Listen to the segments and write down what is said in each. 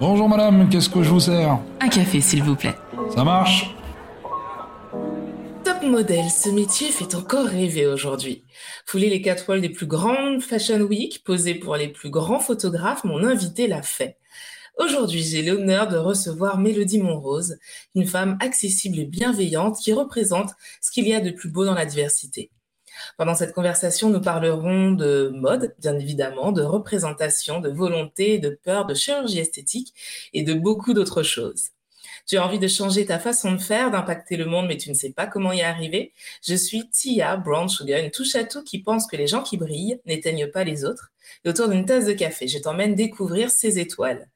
Bonjour madame, qu'est-ce que je vous sers? Un café, s'il vous plaît. Ça marche? Top modèle, ce métier fait encore rêver aujourd'hui. Fouler les walls des plus grandes Fashion Week, poser pour les plus grands photographes, mon invité l'a fait. Aujourd'hui, j'ai l'honneur de recevoir Mélodie Monrose, une femme accessible et bienveillante qui représente ce qu'il y a de plus beau dans la diversité. Pendant cette conversation, nous parlerons de mode, bien évidemment, de représentation, de volonté, de peur, de chirurgie esthétique et de beaucoup d'autres choses. Tu as envie de changer ta façon de faire, d'impacter le monde, mais tu ne sais pas comment y arriver? Je suis Tia Brown Sugar, une touche à tout qui pense que les gens qui brillent n'éteignent pas les autres. Et autour d'une tasse de café, je t'emmène découvrir ces étoiles.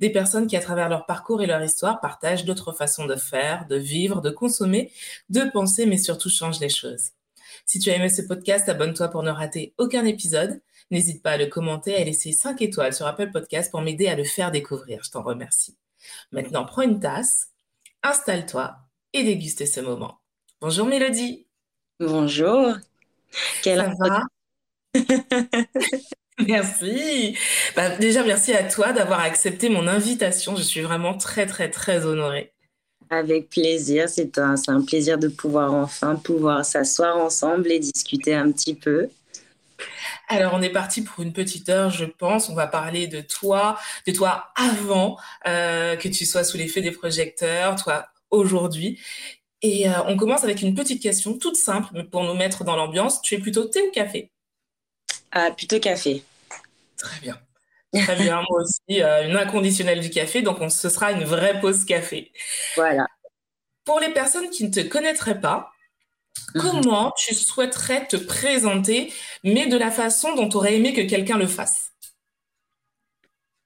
Des personnes qui, à travers leur parcours et leur histoire, partagent d'autres façons de faire, de vivre, de consommer, de penser, mais surtout changent les choses. Si tu as aimé ce podcast, abonne-toi pour ne rater aucun épisode. N'hésite pas à le commenter et à laisser 5 étoiles sur Apple Podcast pour m'aider à le faire découvrir. Je t'en remercie. Maintenant, prends une tasse, installe-toi et déguste ce moment. Bonjour Mélodie. Bonjour. Quelle Ça va? Merci. Bah, déjà, merci à toi d'avoir accepté mon invitation. Je suis vraiment très, très, très honorée. Avec plaisir, c'est un, un, plaisir de pouvoir enfin pouvoir s'asseoir ensemble et discuter un petit peu. Alors, on est parti pour une petite heure, je pense. On va parler de toi, de toi avant euh, que tu sois sous l'effet des projecteurs, toi aujourd'hui. Et euh, on commence avec une petite question toute simple, mais pour nous mettre dans l'ambiance. Tu es plutôt thé ou café? Ah, plutôt café. Très bien. Très bien, moi aussi, euh, une inconditionnelle du café, donc on, ce sera une vraie pause café. Voilà. Pour les personnes qui ne te connaîtraient pas, mhm. comment tu souhaiterais te présenter, mais de la façon dont tu aurais aimé que quelqu'un le fasse?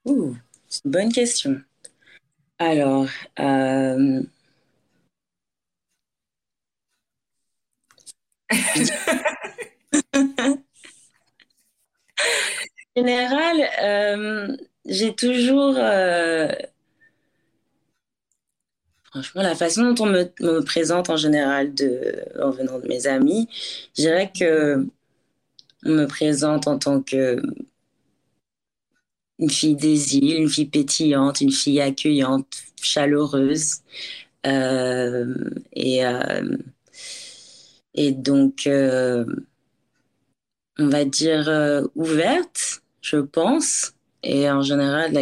Ouh, bonne question. Alors, euh... général, euh, j'ai toujours. Euh, franchement, la façon dont on me, présente en général en venant de mes amis, je dirais que on me présente en tant que une fille des îles, une fille pétillante, une fille accueillante, chaleureuse. Euh, et, et donc, on va dire, ouverte je pense. Et en général,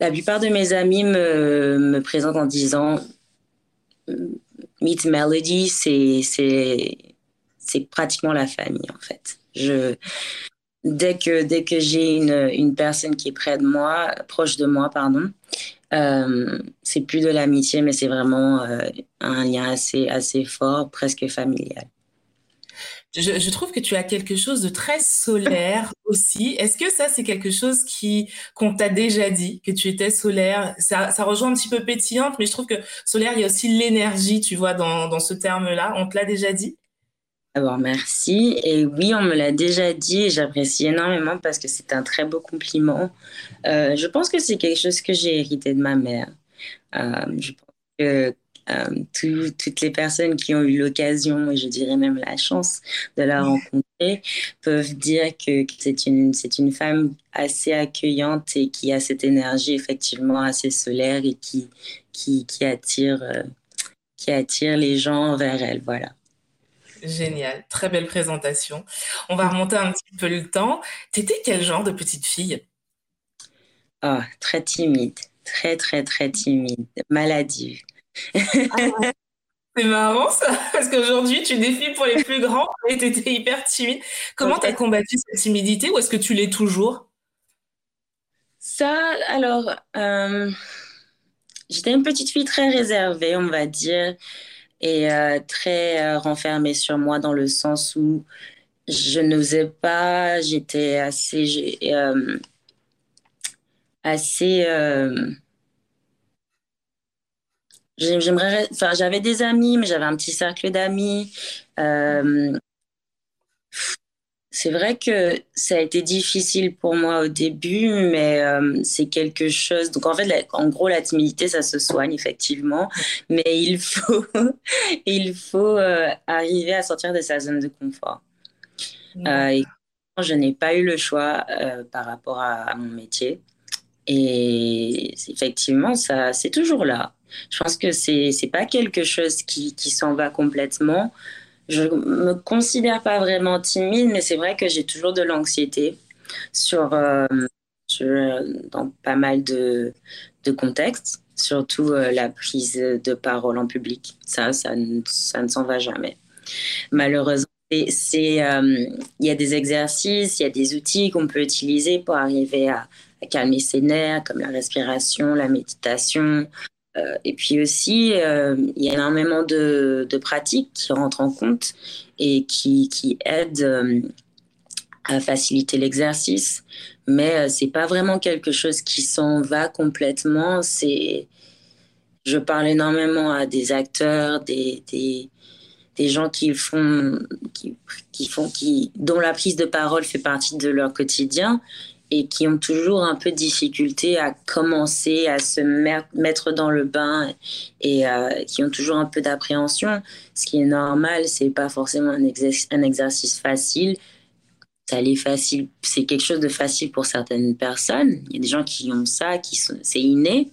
la plupart de mes amis me, me présentent en disant Meet Melody, c'est, pratiquement la famille, en fait. Je, dès que, dès que j'ai une, une personne qui est près de moi, proche de moi, pardon, euh, c'est plus de l'amitié, mais c'est vraiment euh, un lien assez, assez fort, presque familial. Je, trouve que tu as quelque chose de très solaire aussi. Est-ce que ça, c'est quelque chose qui qu'on t'a déjà dit, que tu étais solaire? Ça, rejoint un petit peu pétillante, mais je trouve que solaire, il y a aussi l'énergie, tu vois, dans, dans ce terme-là. On te l'a déjà dit? Alors merci. Et oui, on me l'a déjà dit et j'apprécie énormément parce que c'est un très beau compliment. Euh, je pense que c'est quelque chose que j'ai hérité de ma mère. Euh, je pense que euh, toutes les personnes qui ont eu l'occasion, et je dirais même la chance de la rencontrer, peuvent dire que, c'est une, c'est une femme assez accueillante et qui a cette énergie effectivement assez solaire et qui, qui, qui attire, euh, qui attire les gens vers elle. Voilà. Génial, très belle présentation. On va remonter un petit peu le temps. T'étais quel genre de petite fille? Oh, Très timide, très très très timide, maladive. C'est marrant ça, parce qu'aujourd'hui tu défies pour les plus grands et tu étais hyper timide. Comment tu as combattu cette timidité ou est-ce que tu l'es toujours? Ça, alors, euh, j'étais une petite fille très réservée, on va dire, et euh, très euh, renfermée sur moi dans le sens où je n'osais pas, j'étais assez. assez J'aimerais, enfin, j'avais des amis, mais j'avais un petit cercle d'amis. Euh, c'est vrai que ça a été difficile pour moi au début, mais euh, c'est quelque chose. Donc en fait, en gros, la timidité, ça se soigne effectivement, mais il faut, il faut euh, arriver à sortir de sa zone de confort. et je n'ai pas eu le choix par rapport à, mon métier. Et effectivement, ça, c'est toujours là. Je pense que c'est c'est pas quelque chose qui, s'en va complètement. Je me considère pas vraiment timide, mais c'est vrai que j'ai toujours de l'anxiété sur, euh, dans pas mal de, de contextes, surtout euh, la prise de parole en public. Ça, ça, ça ne s'en va jamais. Malheureusement, euh, il y a des exercices, il y a des outils qu'on peut utiliser pour arriver à, à calmer ses nerfs, comme la respiration, la méditation, euh, et puis aussi, euh, il y a énormément de, pratiques qui rentrent en compte et qui, aident euh, à faciliter l'exercice. Mais c'est pas vraiment quelque chose qui s'en va complètement. Je parle énormément à des acteurs, des, gens qui font, qui, font, dont la prise de parole fait partie de leur quotidien et qui ont toujours un peu de difficulté à commencer à se mettre dans le bain et euh, qui ont toujours un peu d'appréhension. Ce qui est normal, c'est pas forcément un, exercice facile. Ça l'est facile, c'est quelque chose de facile pour certaines personnes. Il y a des gens qui ont ça, qui c'est inné.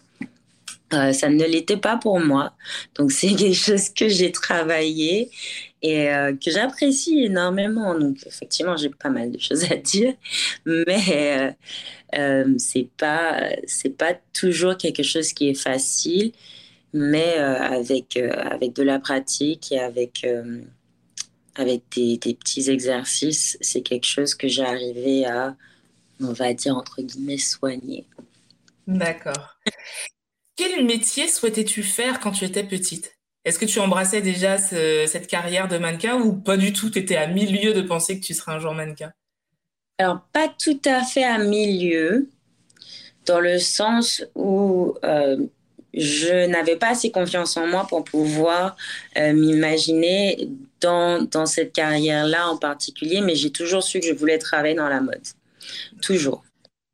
Euh, ça ne l'était pas pour moi. Donc c'est quelque chose que j'ai travaillé et euh, que j'apprécie énormément. Donc, effectivement, j'ai pas mal de choses à dire, mais euh, euh c'est pas c'est pas toujours quelque chose qui est facile, mais euh, avec avec de la pratique et avec avec des, petits exercices, c'est quelque chose que j'ai arrivé à, on va dire entre guillemets, soigner. D'accord. Quel métier souhaitais-tu faire quand tu étais petite? Est-ce que tu embrassais déjà cette carrière de mannequin ou pas du tout Tu étais à milieu de penser que tu serais un jour mannequin? Alors, pas tout à fait à milieu, dans le sens où euh, je n'avais pas assez confiance en moi pour pouvoir euh, m'imaginer dans, dans cette carrière-là en particulier, mais j'ai toujours su que je voulais travailler dans la mode. Toujours.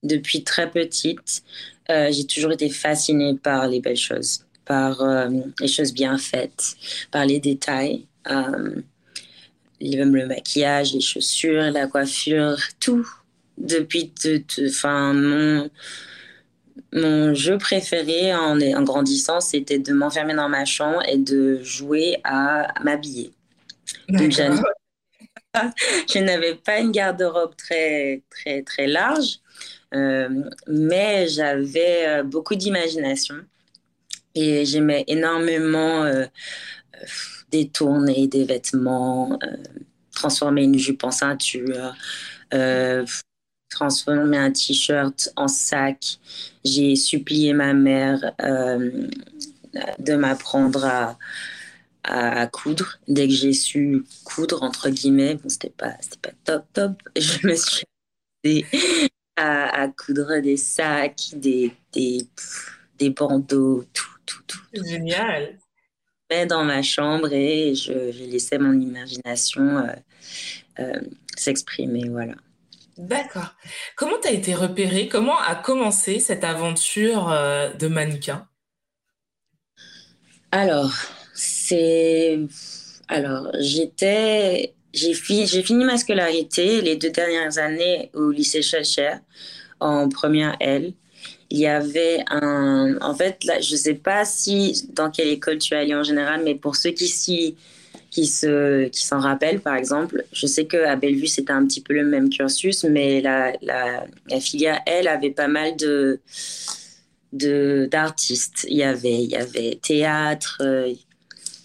Depuis très petite, euh, j'ai toujours été fascinée par les belles choses par euh, les choses bien faites, par les détails. Euh, le maquillage, les chaussures, la coiffure, tout. Depuis, enfin, mon, mon jeu préféré en, en grandissant, c'était de m'enfermer dans ma chambre et de jouer à m'habiller. je n'avais pas une garde-robe très, très, très large, euh, mais j'avais beaucoup d'imagination. Et j'aimais énormément euh, détourner des vêtements, euh, transformer une jupe en ceinture, euh, transformer un t-shirt en sac. J'ai supplié ma mère de m'apprendre à, à, coudre. Dès que j'ai su coudre, entre guillemets, bon, c'était pas, pas top top, je me suis à, à coudre des sacs, des, des, des bandeaux, tout Génial. Je dans ma chambre et je, laissais mon imagination euh, euh, s'exprimer. Voilà. D'accord. Comment tu as été repérée? Comment a commencé cette aventure euh, de mannequin? Alors, c'est. Alors, j'étais. J'ai fini, fini ma scolarité les deux dernières années au lycée Chacher en première L il y avait un. En fait, là, je ne sais pas si dans quelle école tu es allé en général, mais pour ceux qui s'y qui se qui s'en rappellent par exemple je sais que à Bellevue c'était un petit peu le même cursus mais la, la, filière elle avait pas mal de d'artistes il y avait il y avait théâtre euh,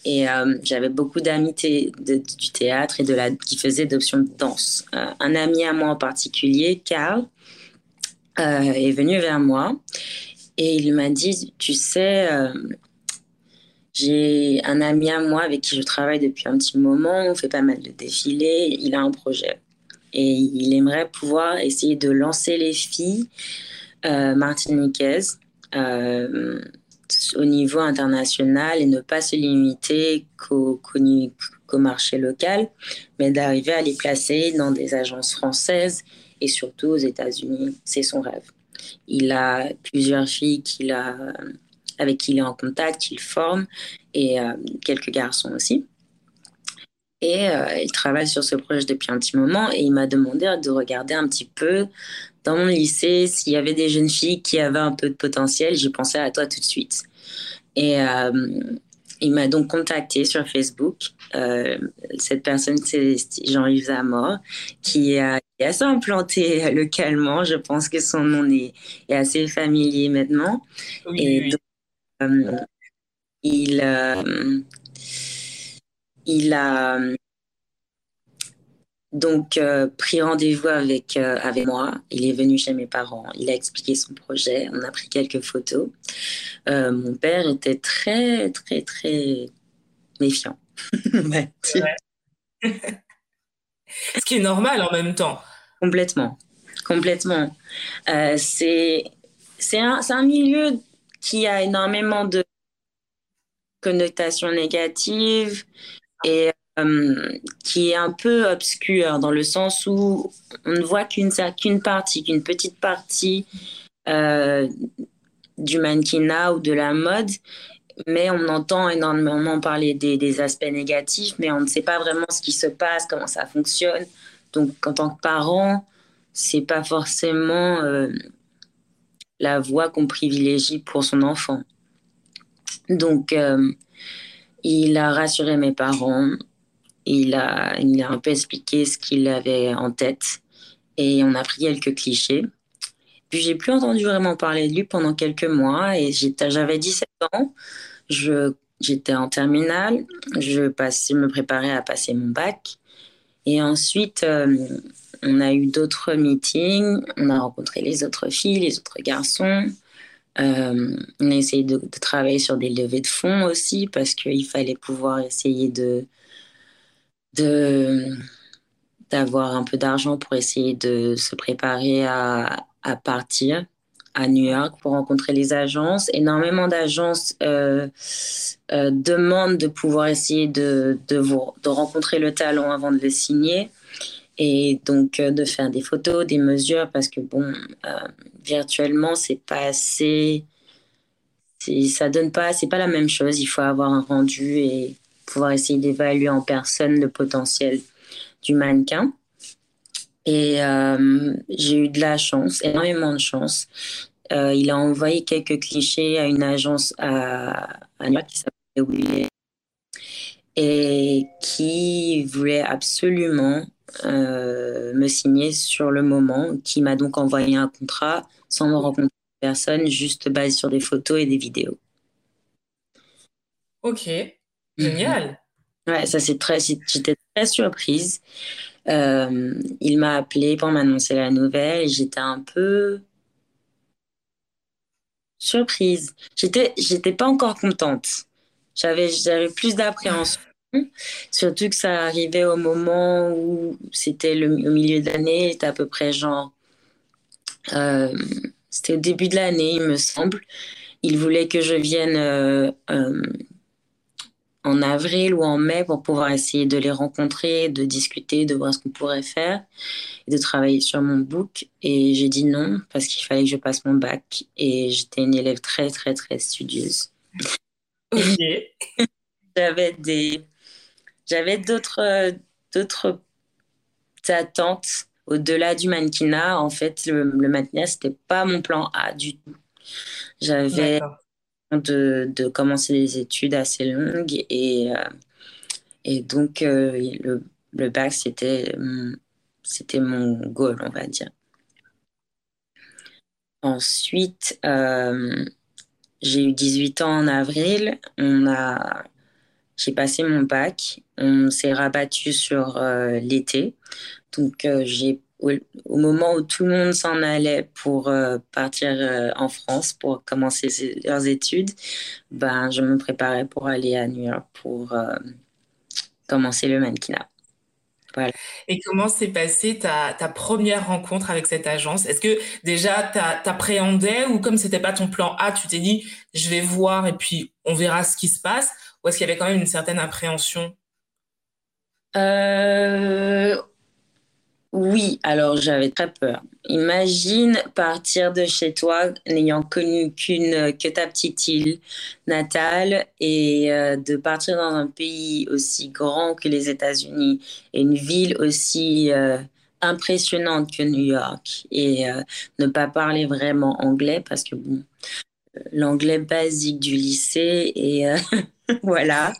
et euh, j'avais beaucoup d'amis du théâtre et de la qui faisaient d'options de danse euh, un ami à moi en particulier Carl euh, est venu vers moi et il m'a dit, tu sais, euh, j'ai un ami à moi avec qui je travaille depuis un petit moment, on fait pas mal de défilés, il a un projet. Et il aimerait pouvoir essayer de lancer les filles euh, martiniquaises euh, au niveau international et ne pas se limiter qu'au qu marché local, mais d'arriver à les placer dans des agences françaises et surtout aux États-Unis. C'est son rêve. Il a plusieurs filles qu'il a, avec qui il est en contact, qu'il forme, et euh, quelques garçons aussi. Et il travaille sur ce projet depuis un petit moment et il m'a demandé de regarder un petit peu dans mon lycée s'il y avait des jeunes filles qui avaient un peu de potentiel. J'ai pensé à toi tout de suite. Et il m'a donc contacté sur Facebook. Euh, cette personne, c'est Jean-Yves Zamor, qui, est assez implanté localement. Je pense que son nom est, assez familier maintenant. Et euh, il, euh, il a donc, euh, pris rendez-vous avec, euh, avec moi. Il est venu chez mes parents. Il a expliqué son projet. On a pris quelques photos. Euh, mon père était très, très, très méfiant. Ce qui est normal en même temps. Complètement. Complètement. c'est un, un milieu qui a énormément de connotations négatives et euh, qui est un peu obscur dans le sens où on ne voit qu'une qu'une partie, qu'une petite partie euh, du mannequinat ou de la mode, mais on entend énormément parler des, aspects négatifs, mais on ne sait pas vraiment ce qui se passe, comment ça fonctionne. Donc, en tant que parent, c'est pas forcément euh, la voie qu'on privilégie pour son enfant. Donc, il a rassuré mes parents. Il a, il a un peu expliqué ce qu'il avait en tête et on a pris quelques clichés. J'ai plus entendu vraiment parler de lui pendant quelques mois et j'avais 17 ans. J'étais en terminale. Je, passais, me préparais à passer mon bac. Et ensuite, euh, on a eu d'autres meetings. On a rencontré les autres filles, les autres garçons. Euh, on a essayé de, travailler sur des levées de fonds aussi parce qu'il fallait pouvoir essayer de d'avoir un peu d'argent pour essayer de se préparer à, à, partir à New York pour rencontrer les agences. Énormément d'agences euh, euh, demandent de pouvoir essayer de, de, vous, de rencontrer le talent avant de le signer et donc euh, de faire des photos, des mesures parce que bon, virtuellement c'est pas assez, ça donne pas, c'est pas la même chose. Il faut avoir un rendu et pouvoir essayer d'évaluer en personne le potentiel du mannequin. Et euh, j'ai eu de la chance, énormément de chance. Euh, il a envoyé quelques clichés à une agence à, à New York qui s'appelait Willy et qui voulait absolument euh, me signer sur le moment, qui m'a donc envoyé un contrat sans me rencontrer personne, juste basé sur des photos et des vidéos. Ok. Génial. Ouais, ça c'est très, j'étais très surprise. Euh, il m'a appelé pour m'annoncer la nouvelle j'étais un peu surprise. J'étais, j'étais pas encore contente. J'avais, j'avais plus d'appréhension. Surtout que ça arrivait au moment où c'était le, au milieu de l'année, c'était à peu près genre. Euh, c'était au début de l'année, il me semble. Il voulait que je vienne euh, en avril ou en mai pour pouvoir essayer de les rencontrer, de discuter, de voir ce qu'on pourrait faire et de travailler sur mon book. Et j'ai dit non parce qu'il fallait que je passe mon bac et j'étais une élève très, très, très studieuse. j'avais des, j'avais d'autres, d'autres attentes au-delà du mannequinat. En fait, le, le mannequinat, c'était pas mon plan A du tout. J'avais de, commencer des études assez longues et, euh, et donc euh, le, bac c'était c'était mon goal on va dire. Ensuite euh, j'ai eu 18 ans en avril. On a j'ai passé mon bac. On s'est rabattu sur l'été. Donc j'ai au, moment où tout le monde s'en allait pour euh, partir euh, en France pour commencer leurs études, ben, je me préparais pour aller à New York pour euh, commencer le mannequinat. Voilà. Et comment s'est passée ta, ta, première rencontre avec cette agence? Est-ce que déjà t'appréhendais ou comme c'était pas ton plan A, tu t'es dit je vais voir et puis on verra ce qui se passe? Ou est-ce qu'il y avait quand même une certaine appréhension? Oui, alors j'avais très peur. Imagine partir de chez toi n'ayant connu qu'une que ta petite île natale et euh, de partir dans un pays aussi grand que les États-Unis et une ville aussi euh, impressionnante que New York et euh, ne pas parler vraiment anglais parce que bon, l'anglais basique du lycée et voilà.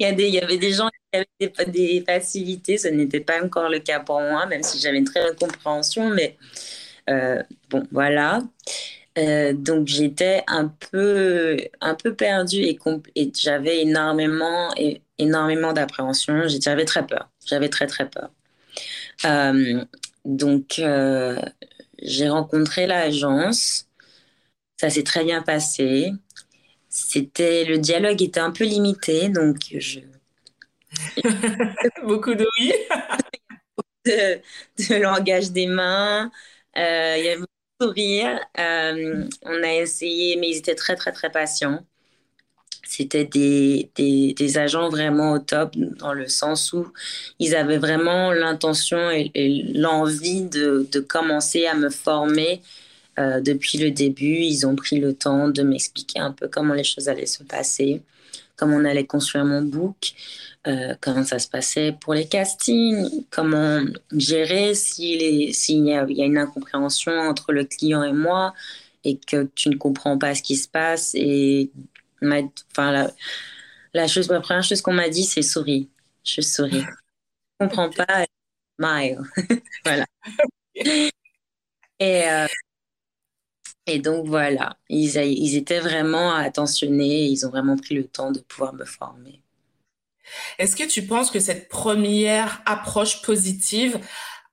Il, y avait des gens qui avaient des, facilités, ce n'était pas encore le cas pour moi, même si j'avais une très bonne compréhension, mais euh, bon, voilà. Euh, donc j'étais un peu, un peu perdue et, j'avais énormément, énormément d'appréhension. J'avais très peur. J'avais très très peur. Euh, donc j'ai rencontré l'agence. Ça s'est très bien passé. C'était le dialogue était un peu limité, donc je. Beaucoup de oui. de, langage des mains. Euh, il y avait beaucoup de sourire. Euh, on a essayé, mais ils étaient très, très, très patients. C'était des, des, des, agents vraiment au top, dans le sens où ils avaient vraiment l'intention et, et l'envie de, de, commencer à me former euh, depuis le début, ils ont pris le temps de m'expliquer un peu comment les choses allaient se passer, comment on allait construire mon book, euh, comment ça se passait pour les castings, comment gérer s'il y, a, y a une incompréhension entre le client et moi et que tu ne comprends pas ce qui se passe. Et enfin, la, la, chose, la première chose qu'on m'a dit, c'est souris. Je souris. Je ne comprends pas, smile. voilà. Et, euh, et donc voilà, ils, étaient vraiment attentionnés, ils ont vraiment pris le temps de pouvoir me former. Est-ce que tu penses que cette première approche positive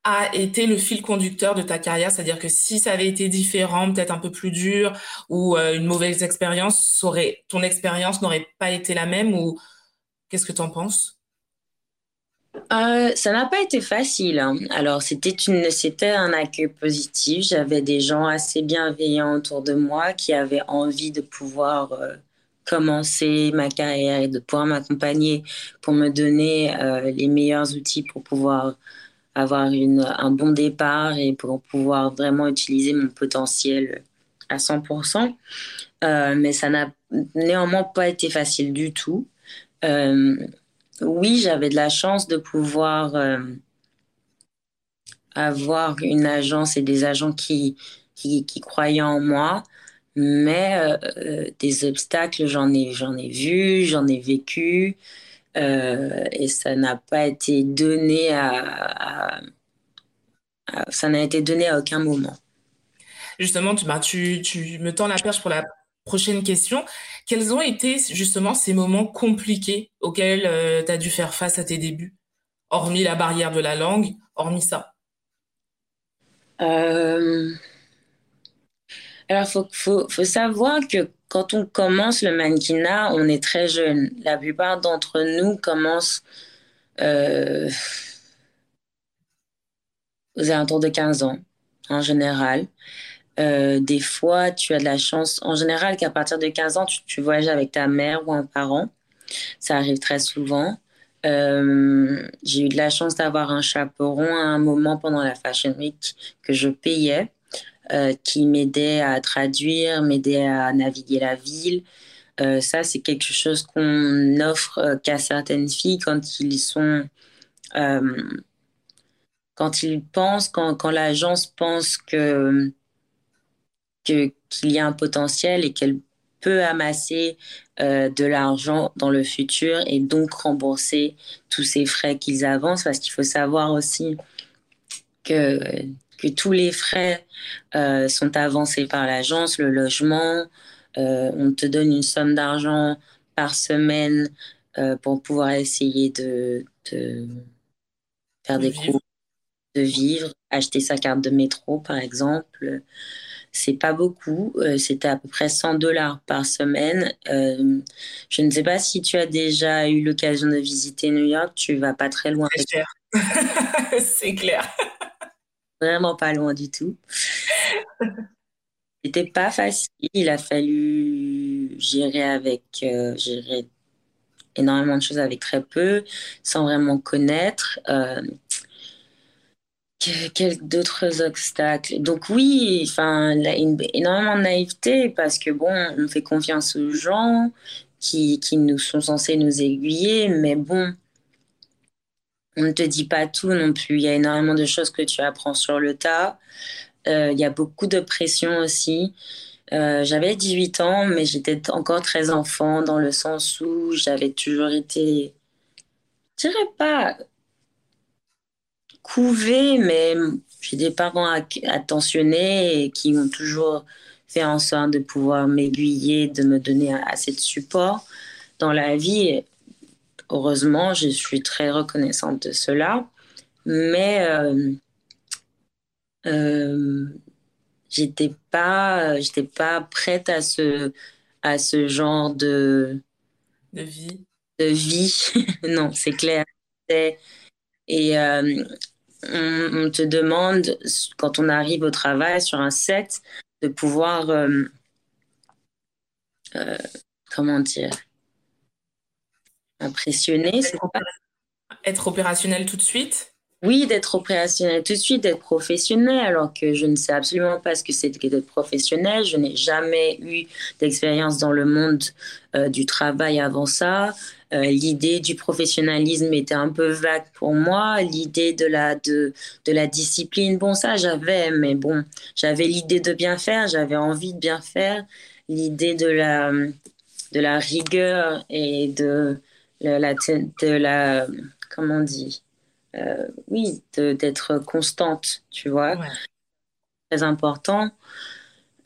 a été le fil conducteur de ta carrière? C'est-à-dire que si ça avait été différent, peut-être un peu plus dur ou euh, une mauvaise expérience, ton expérience n'aurait pas été la même ou qu'est-ce que tu en penses? Euh, ça n'a pas été facile. Hein. Alors, c'était un accueil positif. J'avais des gens assez bienveillants autour de moi qui avaient envie de pouvoir euh, commencer ma carrière et de pouvoir m'accompagner pour me donner euh, les meilleurs outils pour pouvoir avoir un bon départ et pour pouvoir vraiment utiliser mon potentiel à 100%. mais ça n'a néanmoins pas été facile du tout oui, j'avais de la chance de pouvoir euh, avoir une agence et des agents qui, qui, croyaient en moi. Mais euh, euh, des obstacles, j'en ai, ai vu, j'en ai vécu. et ça n'a pas été donné à, ça n'a été donné à aucun moment. Justement, tu, tu me tends la perche pour la prochaine question. Quels ont été justement ces moments compliqués auxquels euh, tu as dû faire face à tes débuts, hormis la barrière de la langue, hormis ça euh, Alors, il faut, savoir que quand on commence le mannequinat, on est très jeune. La plupart d'entre nous commencent euh, aux alentours de 15 ans, en général. Euh, des fois, tu as de la chance, en général, qu'à partir de 15 ans, tu, voyages avec ta mère ou un parent. Ça arrive très souvent. Euh, j'ai eu de la chance d'avoir un chaperon à un moment pendant la Fashion Week que je payais, euh, qui m'aidait à traduire, m'aidait à naviguer la ville. ça, c'est quelque chose qu'on offre qu'à certaines filles quand ils sont quand ils pensent, quand, quand l'agence pense que qu'il y a un potentiel et qu'elle peut amasser euh, de l'argent dans le futur et donc rembourser tous ces frais qu'ils avancent parce qu'il faut savoir aussi que, que tous les frais euh, sont avancés par l'agence, le logement, euh, on te donne une somme d'argent par semaine pour pouvoir essayer de, de faire des cours, de vivre, acheter sa carte de métro par exemple. C'est pas beaucoup. Euh, c'était à peu près 100 dollars par semaine. Euh, je ne sais pas si tu as déjà eu l'occasion de visiter New York. Tu vas pas très loin. C'est clair. C'est clair. Vraiment pas loin du tout. C'était pas facile. Il a fallu gérer avec euh, gérer énormément de choses avec très peu, sans vraiment connaître. Quels d'autres obstacles? Donc oui, enfin, énormément de naïveté parce que bon, on fait confiance aux gens qui, qui nous sont censés nous aiguiller, mais bon, on ne te dit pas tout non plus. Il y a énormément de choses que tu apprends sur le tas. Euh, il y a beaucoup de pression aussi. Euh, j'avais 18 ans, mais j'étais encore très enfant dans le sens où j'avais toujours été, je dirais pas couvée, mais j'ai des parents attentionnés et qui ont toujours fait en sorte de pouvoir m'aiguiller, de me donner assez de support dans la vie. heureusement, je suis très reconnaissante de cela. Mais euh, euh, j'étais pas, j'étais pas prête à ce, à ce genre de, de vie. De vie, non, c'est clair. Et euh, on, te demande, quand on arrive au travail sur un set, de pouvoir, euh, euh, comment dire, impressionner. être opérationnel tout de suite? Oui, d'être opérationnel tout de suite, d'être professionnel, alors que je ne sais absolument pas ce que c'est d'être professionnel. Je n'ai jamais eu d'expérience dans le monde euh, du travail avant ça. Euh, l'idée du professionnalisme était un peu vague pour moi. L'idée de la, de, de la discipline, bon, ça j'avais, mais bon, j'avais l'idée de bien faire, j'avais envie de bien faire. L'idée de la, de la rigueur et de, la, de la comment on dit euh, oui, d'être constante, tu vois. Très important.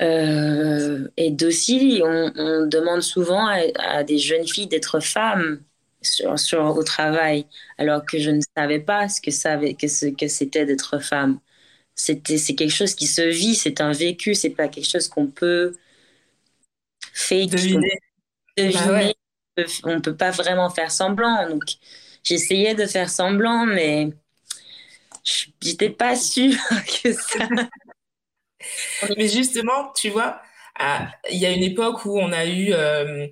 Euh, et d'aussi, on, demande souvent à, des jeunes filles d'être femmes sur, sur, au travail, alors que je ne savais pas ce que, savait, que, ce, que c'était d'être femme. C'était, c'est quelque chose qui se vit, c'est un vécu, c'est pas quelque chose qu'on peut faire. Deviner. Deviner. Bah on ne peut pas vraiment faire semblant. Donc, j'essayais de faire semblant, mais je n'étais pas sûre que ça. mais justement, tu vois, il y a une époque où on a eu, euh,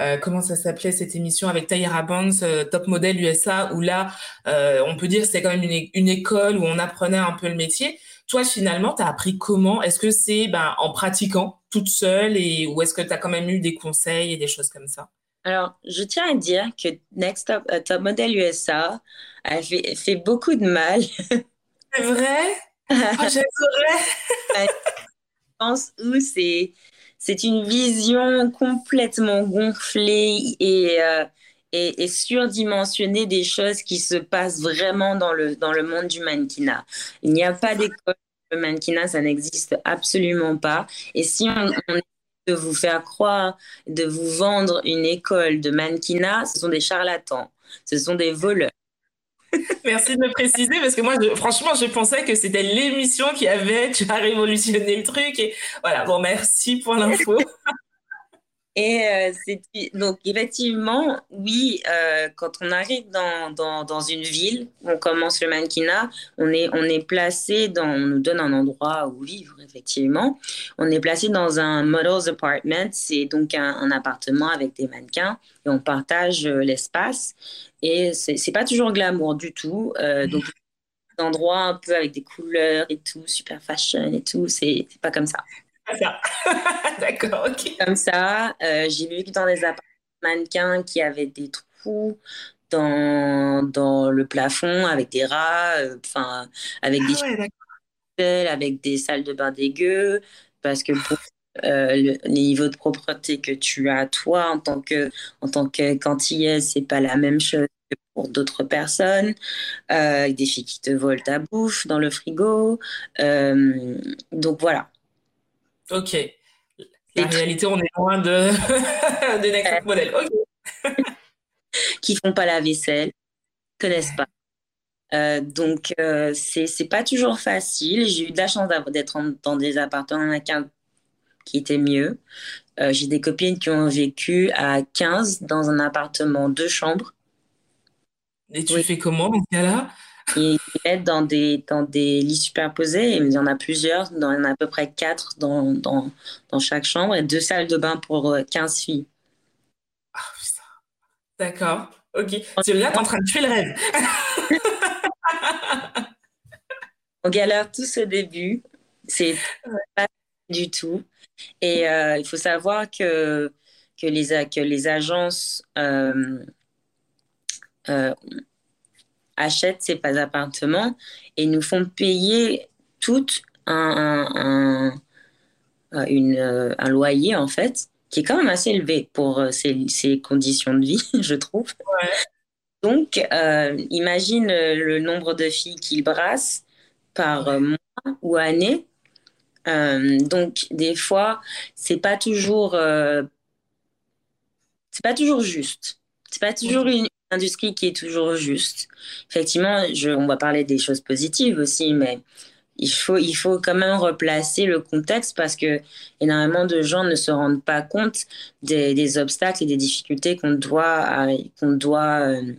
euh, comment ça s'appelait cette émission avec Tyra Banks, euh, Top Model USA, où là, on peut dire que c'était quand même une, une, école où on apprenait un peu le métier. Toi, finalement, tu as appris comment? Est-ce que c'est ben, en pratiquant toute seule et, ou est-ce que tu as quand même eu des conseils et des choses comme ça? Alors, je tiens à dire que Next Top, euh, Top Model USA a fait, fait, beaucoup de mal. C'est vrai? Oh, J'adorerais Je pense où c'est, c'est une vision complètement gonflée et, euh, et, et, surdimensionnée des choses qui se passent vraiment dans le, dans le monde du mannequinat. Il n'y a pas d'école de mannequinat, ça n'existe absolument pas. Et si on, on de vous faire croire, de vous vendre une école de mannequinat, ce sont des charlatans, ce sont des voleurs. Merci de me préciser parce que moi, franchement, je pensais que c'était l'émission qui avait tu as révolutionné le truc et voilà. Bon, merci pour l'info. Et euh, c'est donc effectivement, oui, euh, quand on arrive dans, dans, dans, une ville, on commence le mannequinat, on est, on est placé dans, on nous donne un endroit où vivre, effectivement. On est placé dans un models apartment, c'est donc un, un, appartement avec des mannequins et on partage euh, l'espace. Et c'est pas toujours glamour du tout. Donc, endroit un peu avec des couleurs et tout, super fashion et tout, c'est pas comme ça. D'accord, ok. Comme ça, euh, j'ai vu que dans des appartements mannequins qui avaient des trous dans, dans le plafond avec des rats, euh, enfin, avec ah des avec des salles de bain dégueu, parce que pour euh, le, niveau de propreté que tu as toi en tant que en tant que c'est pas la même chose que pour d'autres personnes. Euh, des filles qui te volent ta bouffe dans le frigo. Euh, donc voilà. Ok. La réalité, on est loin de, de Next Model. Ok. qui font pas la vaisselle, connaissent pas. Euh, donc, euh, c'est pas toujours facile. J'ai eu de la chance d'être dans des appartements qui étaient mieux. Euh, J'ai des copines qui ont vécu à 15 dans un appartement deux chambres. Et tu fais comment dans ce cas-là? Ils mettent dans des, dans des lits superposés. Il y en a plusieurs, il y en a à peu près quatre dans, dans, dans chaque chambre et deux salles de bain pour 15 euh, filles. Ah, putain. D'accord. Ok. Tu là, t'es en train de tuer le rêve. on galère tous au début. C'est pas du tout. Et euh, il faut savoir que, que, les, que les agences euh, euh, achètent ces appartements et nous font payer tout un, un, une, un, loyer, en fait, qui est quand même assez élevé pour ces, ces conditions de vie, je trouve. Donc, imagine le nombre de filles qu'il brasse par mois ou année. Euh, donc, des fois, c'est pas toujours, euh, c'est pas toujours juste. C'est pas toujours une industrie qui est toujours juste. Effectivement, je, on va parler des choses positives aussi, mais il faut, il faut quand même replacer le contexte parce que énormément de gens ne se rendent pas compte des, obstacles et des difficultés qu'on doit, qu'on doit euh,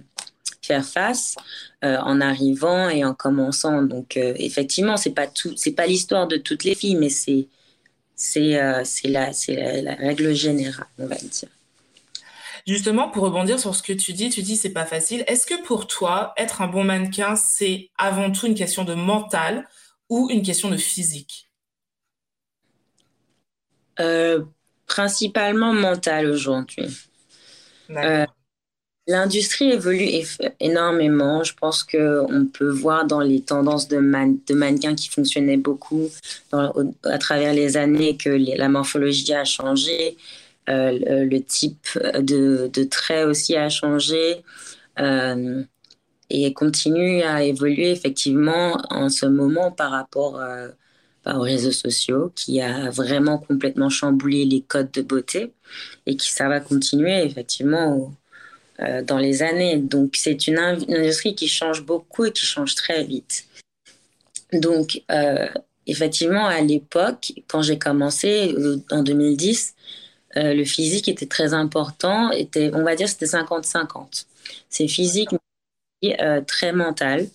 faire face euh, en arrivant et en commençant. Donc euh, effectivement, c'est pas pas l'histoire de toutes les filles, mais c'est c'est euh, la c'est la, règle générale, on va dire. Justement, pour rebondir sur ce que tu dis, tu dis c'est pas facile. Est-ce que pour toi, être un bon mannequin, c'est avant tout une question de mental ou une question de physique? Principalement mental aujourd'hui. L'industrie évolue énormément. Je pense qu'on peut voir dans les tendances de, de mannequins qui fonctionnaient beaucoup à travers les années que la morphologie a changé, euh, le, type de, de traits aussi a changé euh, et continue à évoluer effectivement en ce moment par rapport euh, aux réseaux sociaux qui a vraiment complètement chamboulé les codes de beauté et qui ça va continuer effectivement dans les années. Donc, c'est une, industrie qui change beaucoup et qui change très vite. Donc, effectivement, à l'époque, quand j'ai commencé en 2010, le physique était très important. Était, on va dire c'était 50-50. C'est physique, mais très mental.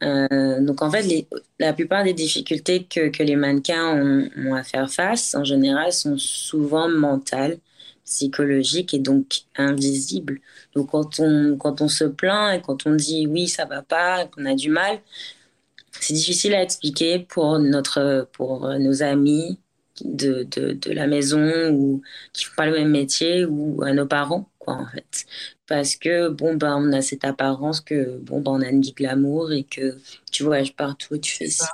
donc en fait, les, la plupart des difficultés que, que les mannequins ont, ont, à faire face, en général, sont souvent mentales psychologique et donc invisible. Donc quand on, quand on se plaint et quand on dit oui, ça va pas, qu'on a du mal, c'est difficile à expliquer pour, notre, pour nos amis de, de, de la maison ou qui font pas le même métier ou à nos parents, quoi, en fait. Parce que, bon, ben, on a cette apparence que, bon, ben, on a une vie glamour et que tu voyages partout et tu fais ça.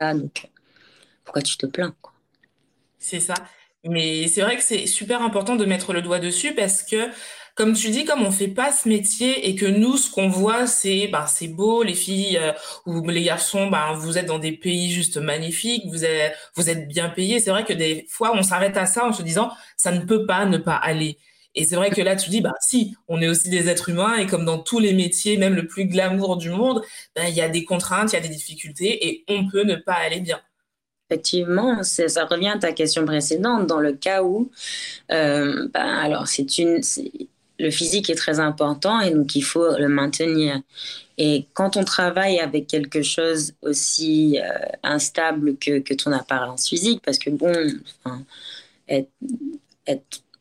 Donc, pourquoi tu te plains, quoi? C'est ça. Mais c'est vrai que c'est super important de mettre le doigt dessus parce que, comme tu dis, comme on fait pas ce métier et que nous, ce qu'on voit, c'est, ben, c'est beau, les filles euh, ou les garçons, ben, vous êtes dans des pays juste magnifiques, vous êtes, vous êtes bien payés. C'est vrai que des fois, on s'arrête à ça en se disant, ça ne peut pas ne pas aller. Et c'est vrai que là, tu dis, bah si, on est aussi des êtres humains et comme dans tous les métiers, même le plus glamour du monde, ben, il y a des contraintes, il y a des difficultés et on peut ne pas aller bien. Effectivement, ça revient à ta question précédente. Dans le cas où, euh, ben, alors c'est une, le physique est très important et donc il faut le maintenir. Et quand on travaille avec quelque chose aussi euh, instable que, que, ton apparence physique, parce que bon,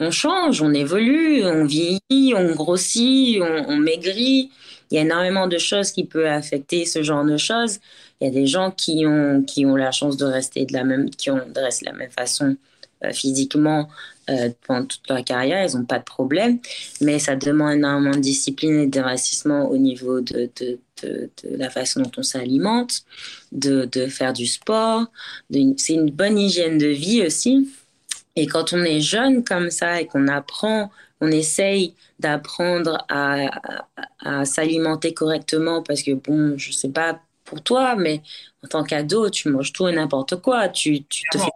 on change, on évolue, on vieillit, on grossit, on, maigrit. Il y a énormément de choses qui peuvent affecter ce genre de choses. Il y a des gens qui ont, qui ont la chance de rester de la même, qui ont la même façon euh, physiquement euh, pendant toute leur carrière, ils n'ont pas de problème, mais ça demande énormément de discipline et d'investissement au niveau de, de, la façon dont on s'alimente, de, faire du sport. C'est une bonne hygiène de vie aussi. Et quand on est jeune comme ça et qu'on apprend, on essaye d'apprendre à, à, s'alimenter correctement parce que, bon, je sais pas pour toi, mais en tant qu'ado, tu manges tout et n'importe quoi. Tu, tu te fais.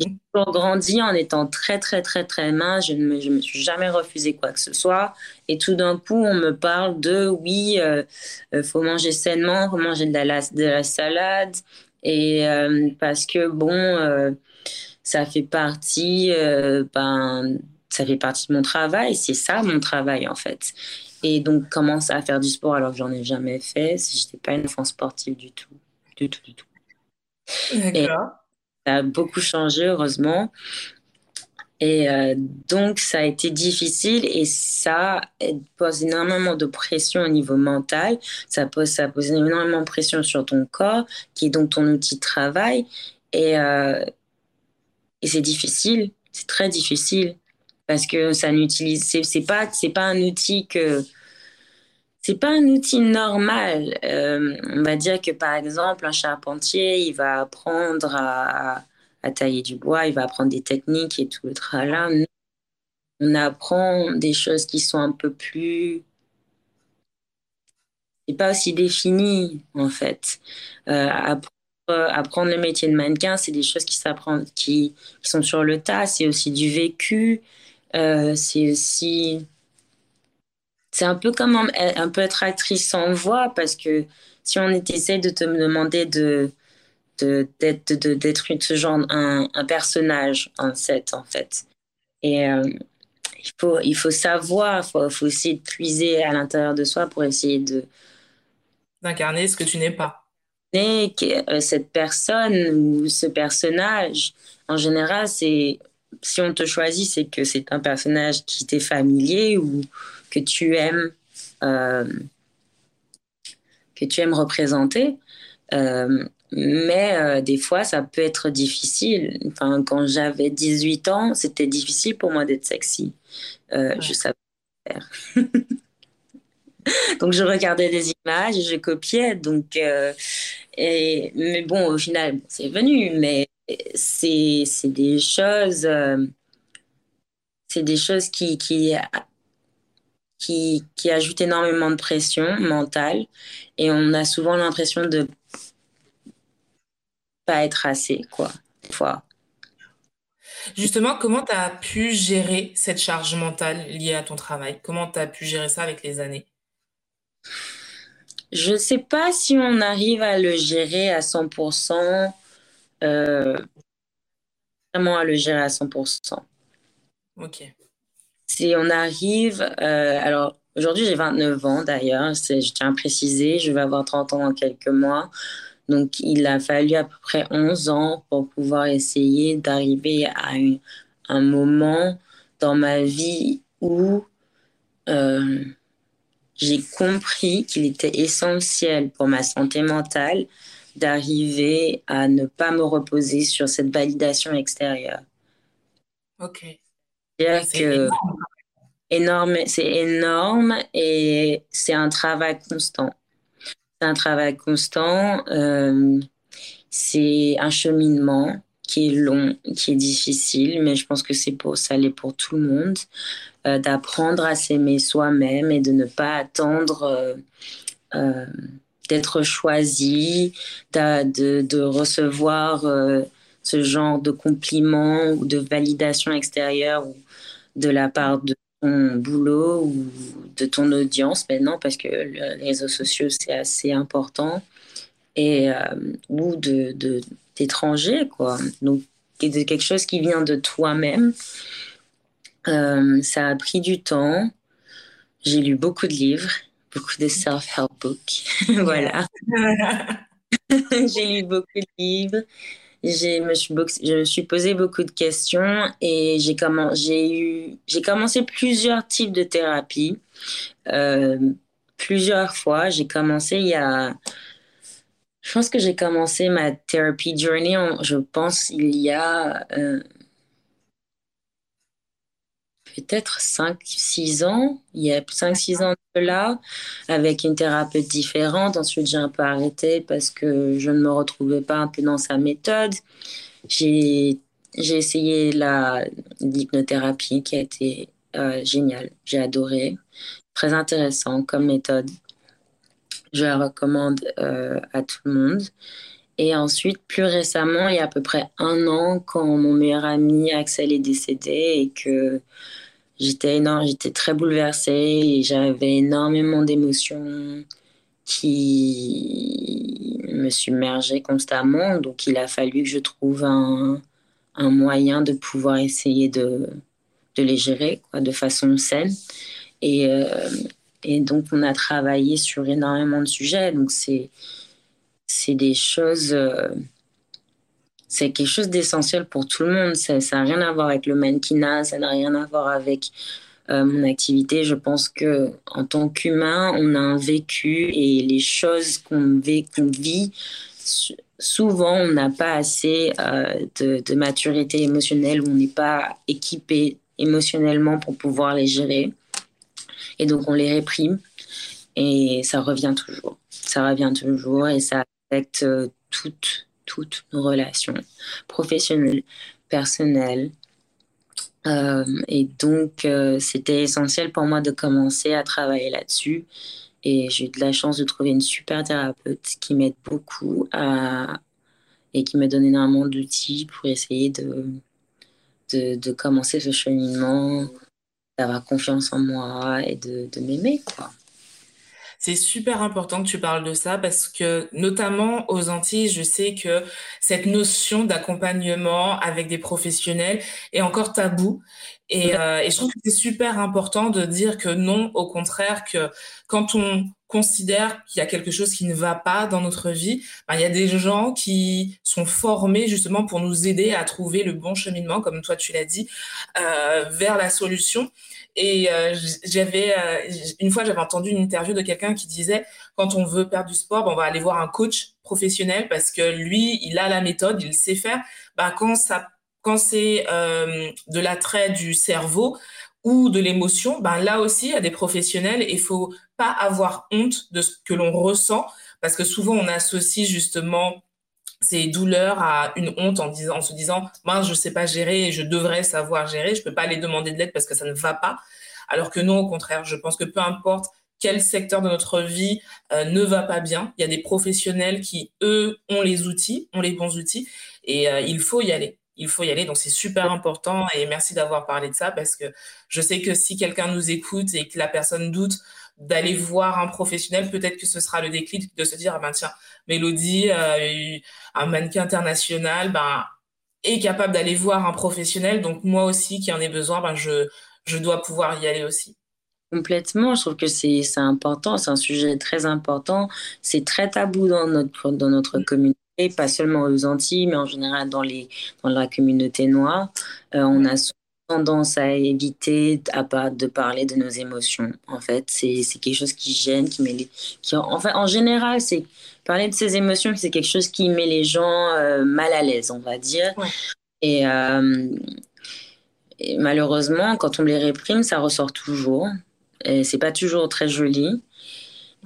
J'ai toujours grandi en étant très, très, très, très mince. Je ne me, je me suis jamais refusé quoi que ce soit. Et tout d'un coup, on me parle de oui, il euh, euh, faut manger sainement, faut manger de la, de la salade. Et euh, parce que, bon, euh, ça fait partie, ben, ça fait partie de mon travail. C'est ça, mon travail, en fait. Et donc, commencer à faire du sport alors que j'en ai jamais fait. Je n'étais pas une enfant sportive du tout. Du tout, du tout. D'accord. Ça a beaucoup changé, heureusement. Et euh, donc, ça a été difficile et ça pose énormément de pression au niveau mental. Ça pose, ça pose énormément de pression sur ton corps, qui est donc ton outil de travail. Et, euh, et c'est difficile, c'est très difficile parce que ça n'utilise, c'est pas, c'est pas un outil que, c'est pas un outil normal. Euh, on va dire que par exemple, un charpentier, il va apprendre à tailler du bois, il va apprendre des techniques et tout le tralala. On apprend des choses qui sont un peu plus. C'est pas aussi défini, en fait. Euh, apprendre, le métier de mannequin, c'est des choses qui s'apprennent, qui, sont sur le tas. C'est aussi du vécu. Euh, c'est aussi. C'est un peu comme un, peu être actrice sans voix, parce que si on essaie de te demander de d'être de, d'être ce genre un, un, personnage en set en fait. Et euh, il faut il faut savoir faut, faut essayer de puiser à l'intérieur de soi pour essayer de d'incarner ce que tu n'es pas. Et euh, cette personne ou ce personnage en général c'est si on te choisit c'est que c'est un personnage qui t'est familier ou que tu aimes euh, que tu aimes représenter euh, mais euh, des fois, ça peut être difficile. Enfin, quand j'avais 18 ans, c'était difficile pour moi d'être sexy. Je savais faire. donc, je regardais des images je copiais. Donc, euh, et, mais bon, au final, c'est venu. Mais c'est des choses... Euh, c'est des choses qui, qui, qui, qui ajoutent énormément de pression mentale. Et on a souvent l'impression de pas être assez, quoi, des fois. Justement, comment tu as pu gérer cette charge mentale liée à ton travail? Comment tu as pu gérer ça avec les années? Je ne sais pas si on arrive à le gérer à 100%, euh, vraiment à le gérer à 100%. Ok. Si on arrive, euh, alors aujourd'hui j'ai 29 ans d'ailleurs, je tiens à préciser, je vais avoir 30 ans dans quelques mois. Donc, il a fallu à peu près 11 ans pour pouvoir essayer d'arriver à un moment dans ma vie où euh, j'ai compris qu'il était essentiel pour ma santé mentale d'arriver à ne pas me reposer sur cette validation extérieure. Ok. C'est énorme, c'est énorme et c'est un travail constant un travail constant. Euh, c'est un cheminement qui est long, qui est difficile, mais je pense que c'est pour ça l'est pour tout le monde, euh, d'apprendre à s'aimer soi-même et de ne pas attendre euh, d'être choisi, de, de, recevoir ce genre de compliments ou de validation extérieure de la part de ton boulot ou de ton audience? Maintenant, parce que les réseaux sociaux, c'est assez important, et, euh, ou de, d'étrangers, quoi. Donc, de quelque chose qui vient de toi-même. Euh, ça a pris du temps. J'ai lu beaucoup de livres, beaucoup de self-help books. voilà. J'ai lu beaucoup de livres me suis, je me suis posé beaucoup de questions et j'ai j'ai commencé plusieurs types de thérapies. Euh, plusieurs fois. J'ai commencé il y a. Je pense que j'ai commencé ma thérapie journey, je pense, il y a. Euh, peut-être 5-6 ans, il y a 5-6 ans de là, avec une thérapeute différente. Ensuite, j'ai un peu arrêté parce que je ne me retrouvais pas un peu dans sa méthode. J'ai essayé l'hypnothérapie qui a été euh, géniale. J'ai adoré. Très intéressant comme méthode. Je la recommande euh, à tout le monde. Et ensuite, plus récemment, il y a à peu près un an, quand mon meilleur ami Axel est décédé et que j'étais énorme, j'étais très bouleversée et j'avais énormément d'émotions qui me submergeaient constamment. Donc, il a fallu que je trouve un, un moyen de pouvoir essayer de, de les gérer quoi, de façon saine. Et, euh, et donc, on a travaillé sur énormément de sujets. Donc, c'est des choses. Euh, c'est quelque chose d'essentiel pour tout le monde. Ça n'a rien à voir avec le mannequinat, ça n'a rien à voir avec euh, mon activité. Je pense que en tant qu'humain, on a un vécu et les choses qu'on vit, souvent on n'a pas assez euh, de, maturité émotionnelle, on n'est pas équipé émotionnellement pour pouvoir les gérer. Et donc on les réprime et ça revient toujours. Ça revient toujours et ça affecte euh, toutes, nos relations professionnelles, personnelles, euh, et donc, euh, c'était essentiel pour moi de commencer à travailler là-dessus. Et j'ai eu de la chance de trouver une super thérapeute qui m'aide beaucoup et qui me donne énormément d'outils pour essayer de, de, commencer ce cheminement, d'avoir confiance en moi et de, m'aimer. C'est super important que tu parles de ça parce que notamment aux Antilles, je sais que cette notion d'accompagnement avec des professionnels est encore tabou. Et, euh, et je trouve que c'est super important de dire que non, au contraire, que quand on considère qu'il y a quelque chose qui ne va pas dans notre vie, ben, il y a des gens qui sont formés justement pour nous aider à trouver le bon cheminement, comme toi tu l'as dit, euh, vers la solution. Et euh, j'avais euh, une fois j'avais entendu une interview de quelqu'un qui disait quand on veut perdre du sport, ben, on va aller voir un coach professionnel parce que lui il a la méthode, il sait faire. Ben, quand ça quand c'est euh, de l'attrait du cerveau ou de l'émotion, ben là aussi, il y a des professionnels et il faut pas avoir honte de ce que l'on ressent parce que souvent on associe justement ces douleurs à une honte en, disant, en se disant mince je sais pas gérer et je devrais savoir gérer je peux pas aller demander de l'aide parce que ça ne va pas. Alors que non au contraire je pense que peu importe quel secteur de notre vie euh, ne va pas bien il y a des professionnels qui eux ont les outils ont les bons outils et euh, il faut y aller. Il faut y aller donc c'est super important et merci d'avoir parlé de ça parce que je sais que si quelqu'un nous écoute et que la personne doute d'aller voir un professionnel, peut-être que ce sera le déclic de se dire, ah ben tiens, Mélodie, euh, un mannequin international, ben, est capable d'aller voir un professionnel. Donc moi aussi, qui en ai besoin, ben, je, je dois pouvoir y aller aussi. Complètement, je trouve que c'est important, c'est un sujet très important, c'est très tabou dans notre, dans notre mm. communauté, pas seulement aux Antilles, mais en général dans, les, dans la communauté noire. Euh, on a tendance à éviter à pas de parler de nos émotions. En fait, c'est quelque chose qui gêne, qui met les, qui enfin en général, c'est parler de ses émotions, c'est quelque chose qui met les gens euh, mal à l'aise, on va dire. Et, euh, et, malheureusement, quand on les réprime, ça ressort toujours. Et c'est pas toujours très joli.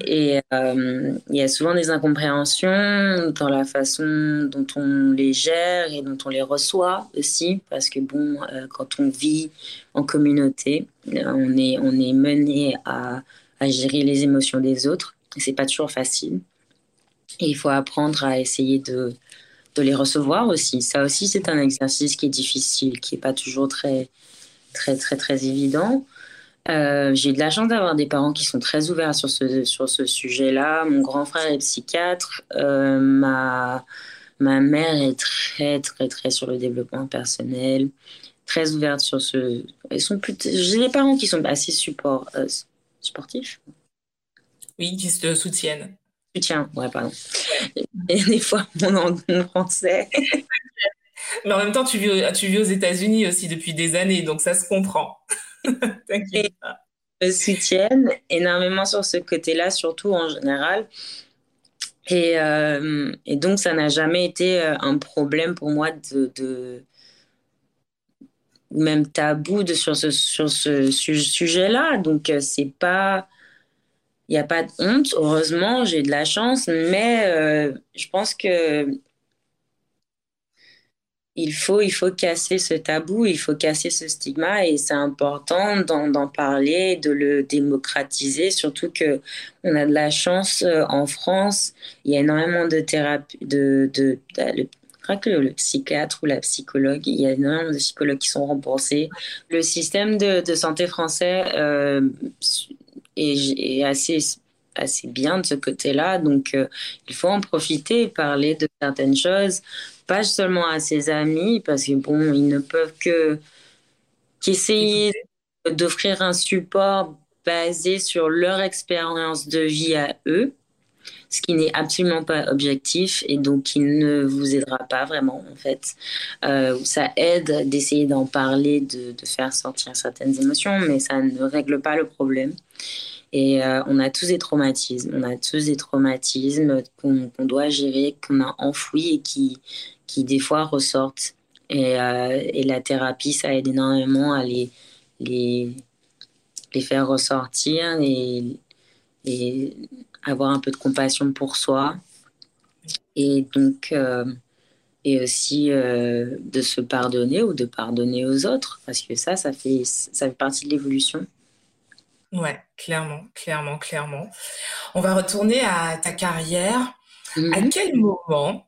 Et euh, il y a souvent des incompréhensions dans la façon dont on les gère et dont on les reçoit aussi, parce que bon, euh, quand on vit en communauté, on est, on est mené à, à gérer les émotions des autres. C'est pas toujours facile. Et il faut apprendre à essayer de, de les recevoir aussi. Ça aussi, c'est un exercice qui est difficile, qui est pas toujours très, très, très, très évident. Euh, j'ai de la chance d'avoir des parents qui sont très ouverts sur ce, sur ce sujet-là. Mon grand frère est psychiatre. Euh, ma, ma mère est très, très, très sur le développement personnel, très ouverte sur ce. Ils sont J'ai des parents qui sont assez support, euh, sportifs. Oui, qui se soutiennent. Soutien, ouais, pardon. Et des fois, mon, mon français. Mais en même temps, tu vis, tu vis aux États-Unis aussi depuis des années, donc ça se comprend. T'inquiète Me soutiennent énormément sur ce côté-là, surtout en général. Et, euh, et donc, ça n'a jamais été euh, un problème pour moi de, de même tabou de, sur ce, sur ce sujet-là. Donc, euh, c'est pas. Il n'y a pas de honte, heureusement, j'ai de la chance, mais je pense que il faut, il faut casser ce tabou, il faut casser ce stigma et c'est important d'en parler, de le démocratiser, surtout que on a de la chance euh, en France, il y a énormément de thérapies, de, de, le, le, psychiatre ou la psychologue, il y a énormément de psychologues qui sont remboursés. Le système de, de santé français euh, est, est, assez assez bien de ce côté-là, donc euh, il faut en profiter parler de certaines choses pas seulement à ses amis, parce que bon, ils ne peuvent que qu'essayer d'offrir un support basé sur leur expérience de vie à eux. ce qui n'est absolument pas objectif et donc qui ne vous aidera pas vraiment en fait. Euh, ça aide d'essayer d'en parler, de, de, faire sortir certaines émotions, mais ça ne règle pas le problème. Et euh, on a tous des traumatismes, on a tous des traumatismes qu'on doit gérer, qu'on a enfouis et qui, qui des fois ressortent. Et, euh, et, la thérapie, ça aide énormément à les, les, les faire ressortir et, et avoir un peu de compassion pour soi. Et donc, euh, et aussi euh, de se pardonner ou de pardonner aux autres, parce que ça, ça fait, ça fait partie de l'évolution. Ouais, clairement, clairement, clairement. On va retourner à ta carrière. Mm-hmm. À quel moment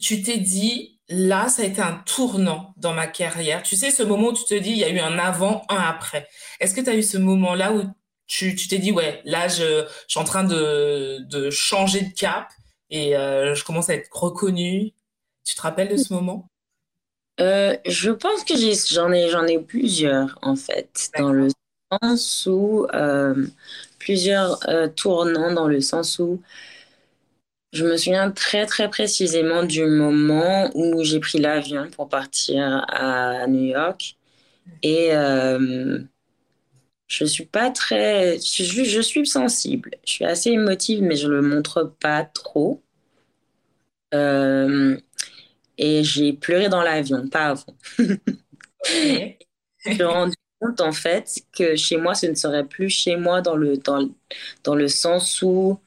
tu t'es dit, là, ça a été un tournant dans ma carrière Tu sais, ce moment où tu te dis, il y a eu un avant, un après. Est-ce que tu as eu ce moment-là où tu t'es dit, ouais, là, je, je, suis en train de, de changer de cap et euh, je commence à être reconnue? Tu te rappelles de ce moment? Euh, Je pense que j'en ai, j'en ai plusieurs, en fait, dans le sens où euh, plusieurs tournants, dans le sens où je me souviens très, très précisément du moment où j'ai pris l'avion pour partir à New York. Et euh, je suis pas très. Je, je, suis sensible. Je suis assez émotive, mais je ne le montre pas trop. Euh, et j'ai pleuré dans l'avion, pas avant. je me suis rendu compte, en fait, que chez moi, ce ne serait plus chez moi dans le, dans, dans le sens où.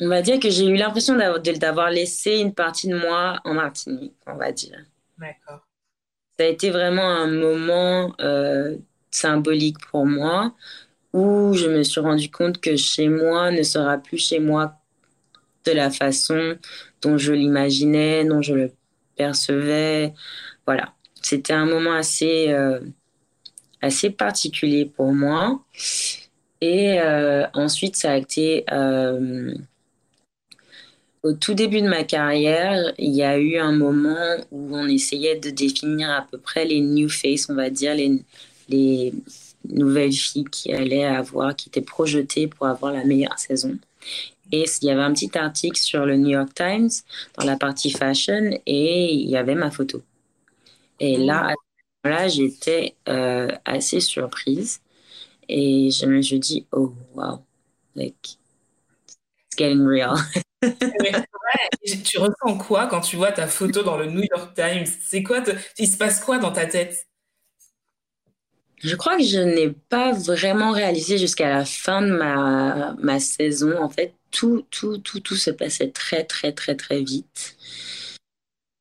On va dire que j'ai eu l'impression d'avoir laissé une partie de moi en Martinique, on va dire. D'accord. Ça a été vraiment un moment euh, symbolique pour moi, où je me suis rendu compte que chez moi ne sera plus chez moi de la façon dont je l'imaginais, dont je le percevais. Voilà, c'était un moment assez, euh, assez particulier pour moi. Et euh, ensuite, ça a été euh, au tout début de ma carrière, il y a eu un moment où on essayait de définir à peu près les new faces, on va dire, les, les nouvelles filles qui allaient avoir, qui étaient projetées pour avoir la meilleure saison. Et il y avait un petit article sur le New York Times dans la partie fashion et il y avait ma photo. Et là, à ce moment-là, j'étais euh, assez surprise et je me suis dit, oh wow, like, getting real. tu ressens quoi quand tu vois ta photo dans le New York Times? C'est quoi Il se passe quoi dans ta tête? Je crois que je n'ai pas vraiment réalisé jusqu'à la fin de ma, ma saison. En fait, tout, tout, tout, tout se passait très, très, très, très vite.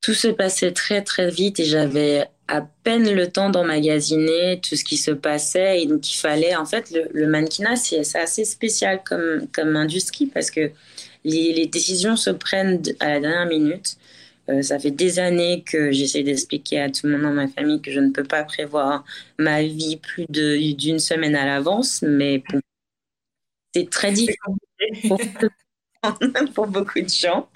Tout se passait très, très vite et j'avais à peine le temps d'emmagasiner tout ce qui se passait. Et donc, il fallait, en fait, le, le mannequinat, c'est assez spécial comme, comme industrie parce que les, les décisions se prennent à la dernière minute. Euh, ça fait des années que j'essaie d'expliquer à tout le monde dans ma famille que je ne peux pas prévoir ma vie plus d'une semaine à l'avance, mais c'est très difficile pour, beaucoup de gens.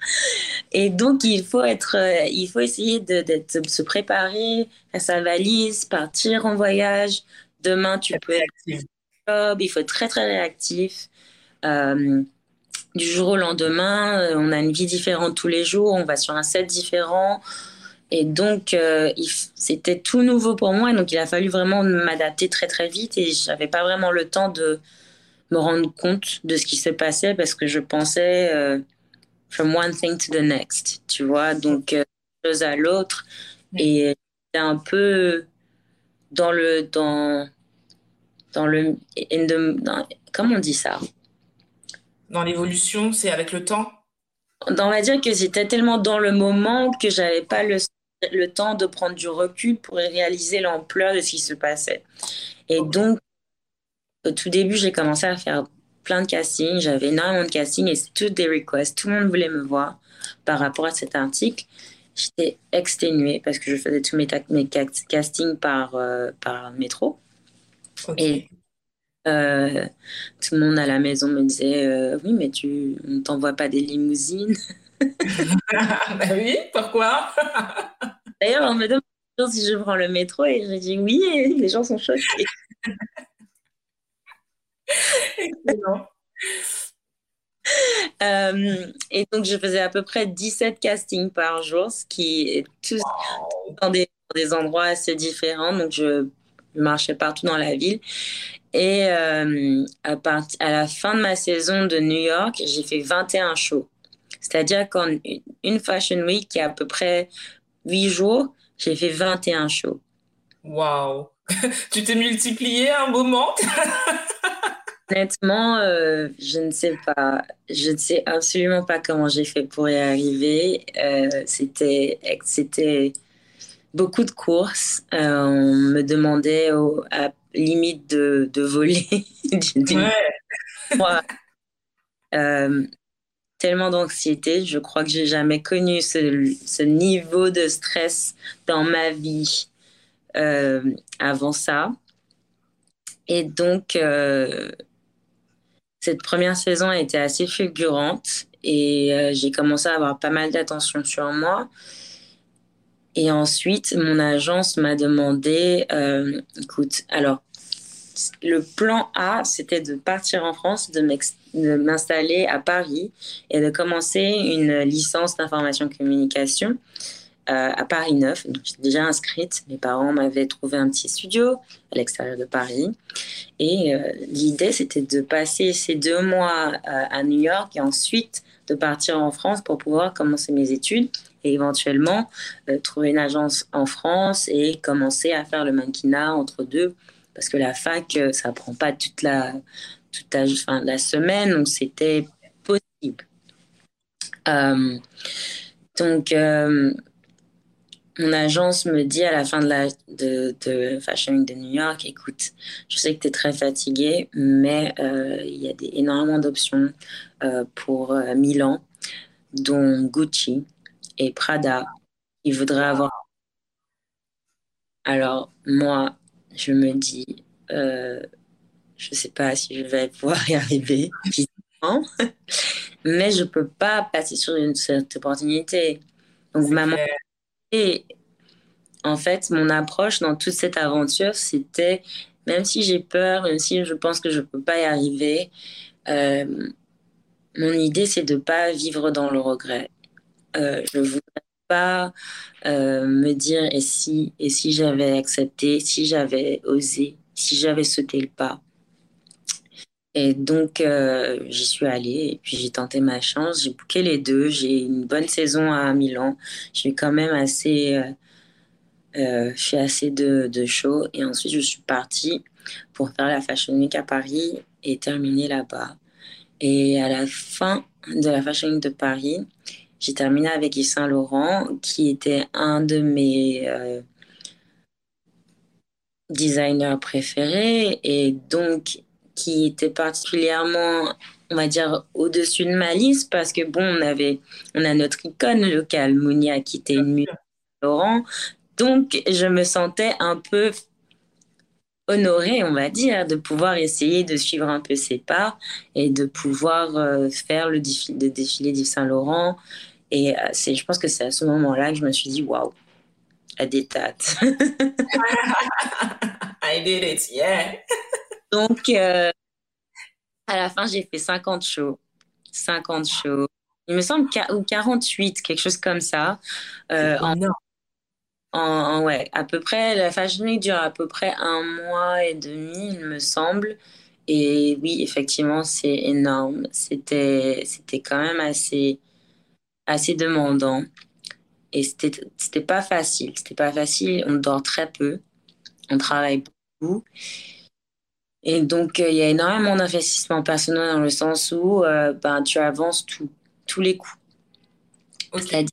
Et donc, il faut, être, euh, il faut essayer de, de, se préparer à sa valise, partir en voyage. Demain, tu peux être job, il faut être très, très réactif. Euh, du jour au lendemain, euh, on a une vie différente tous les jours, on va sur un set différent. Et donc, euh, c'était tout nouveau pour moi. donc, il a fallu vraiment m'adapter très, très vite. Et je n'avais pas vraiment le temps de me rendre compte de ce qui se passait parce que je pensais euh, from one thing to the next, tu vois. Donc, chose à l'autre. Et c'était un peu dans le. Dans, dans le. comment on dit ça? Dans l'évolution, c'est avec le temps? On va dire que c'était tellement dans le moment que j'avais pas le, le, temps de prendre du recul pour réaliser l'ampleur de ce qui se passait. Et donc, au tout début, j'ai commencé à faire plein de castings. J'avais énormément de castings et c'était toutes des requests. Tout le monde voulait me voir par rapport à cet article. J'étais exténuée parce que je faisais tous mes, mes castings par, euh, par métro. Et euh, tout le monde à la maison me disait euh, Oui, mais tu ne t'envoies pas des limousines. bah oui, pourquoi? D'ailleurs, on me demande si je prends le métro et je dis oui, et les gens sont choqués. Excellent. et donc, je faisais à peu près 17 castings par jour, ce qui est tous dans, des, des, endroits assez différents. Donc, je marchais partout dans la ville. Et euh, à, à la fin de ma saison de New York, j'ai fait 21 shows. C'est-à-dire qu'en une Fashion Week qui est à peu près 8 jours, j'ai fait 21 shows. Waouh Tu t'es multiplié à un moment? Honnêtement, euh, je ne sais pas. Je ne sais absolument pas comment j'ai fait pour y arriver. Euh, c'était, c'était beaucoup de courses. on me demandait à limite de, de voler. Euh, tellement d'anxiété. Je crois que j'ai jamais connu ce, ce, niveau de stress dans ma vie euh, avant ça. Et donc, euh, cette première saison a été assez fulgurante et j'ai commencé à avoir pas mal d'attention sur moi. Et ensuite, mon agence m'a demandé, euh, écoute, alors, le plan A, c'était de partir en France, de m'installer à Paris et de commencer une licence d'information communication euh, à Paris 9. Donc, j'étais déjà inscrite. Mes parents m'avaient trouvé un petit studio à l'extérieur de Paris. Et euh, l'idée, c'était de passer ces deux mois à New York et ensuite de partir en France pour pouvoir commencer mes études et éventuellement euh, trouver une agence en France et commencer à faire le mannequinat entre deux. Parce que la fac, euh, ça prend pas toute la, toute la, la semaine, donc c'était possible. Euh, donc, mon agence me dit à la fin de, la, de, de Fashion Week de New York, écoute, je sais que tu es très fatigué, mais il y a des, énormément d'options pour Milan, dont Gucci, et Prada, il voudrait avoir. Alors, moi, je me dis, euh, je ne sais pas si je vais pouvoir y arriver, mais je ne peux pas passer sur une, cette opportunité. Donc, maman, et en fait, mon approche dans toute cette aventure, c'était, même si j'ai peur, même si je pense que je ne peux pas y arriver, euh, mon idée, c'est de ne pas vivre dans le regret. Euh, je ne voudrais pas euh, me dire et si, et si j'avais accepté, si j'avais osé, si j'avais sauté le pas. Et donc, euh, j'y suis allée et puis j'ai tenté ma chance. J'ai booké les deux. J'ai une bonne saison à Milan. J'ai quand même assez, euh, fait assez de, de shows. Et ensuite, je suis partie pour faire la Fashion Week à Paris et terminer là-bas. Et à la fin de la Fashion Week de Paris, j'ai terminé avec Yves Saint Laurent, qui était un de mes euh, designers préférés et donc qui était particulièrement, on va dire, au-dessus de ma liste parce que bon, on avait, on a notre icône locale, Mounia, qui était une Saint Laurent. Donc, je me sentais un peu honorée, on va dire, de pouvoir essayer de suivre un peu ses pas et de pouvoir euh, faire le défilé, le défilé d'Yves Saint Laurent et euh, c'est, je pense que c'est à ce moment-là que je me suis dit, waouh, à des dates. I did it, yeah. Donc, euh, à la fin, j'ai fait 50 shows. 50 shows. Il me semble, ou 48, quelque chose comme ça. Euh, en, en, ouais, à peu près, la Fashion Week dure à peu près un mois et demi, il me semble. Et oui, effectivement, c'est énorme. C'était, c'était quand même assez assez demandant. Et c'était, c'était pas facile. C'était pas facile. On dort très peu. On travaille beaucoup. Et donc, euh, il y a énormément d'investissement personnel dans le sens où euh, ben, tu avances tout, tous les coups. C'est-à-dire,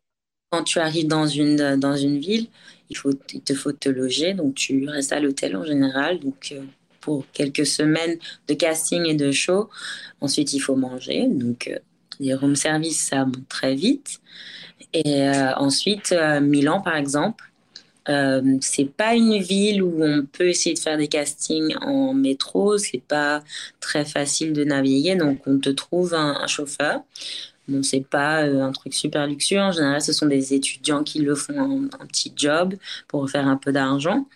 quand tu arrives dans une, dans une ville, il, faut, il te faut te loger. Donc, tu restes à l'hôtel en général. Donc, euh, pour quelques semaines de casting et de show. Ensuite, il faut manger. Donc, les room service, ça monte très vite. Et euh, ensuite, euh, Milan, par exemple, euh, c'est pas une ville où on peut essayer de faire des castings en métro. C'est pas très facile de naviguer, donc on te trouve un, chauffeur. Bon, c'est pas un truc super luxueux. En général, ce sont des étudiants qui le font en un petit job pour faire un peu d'argent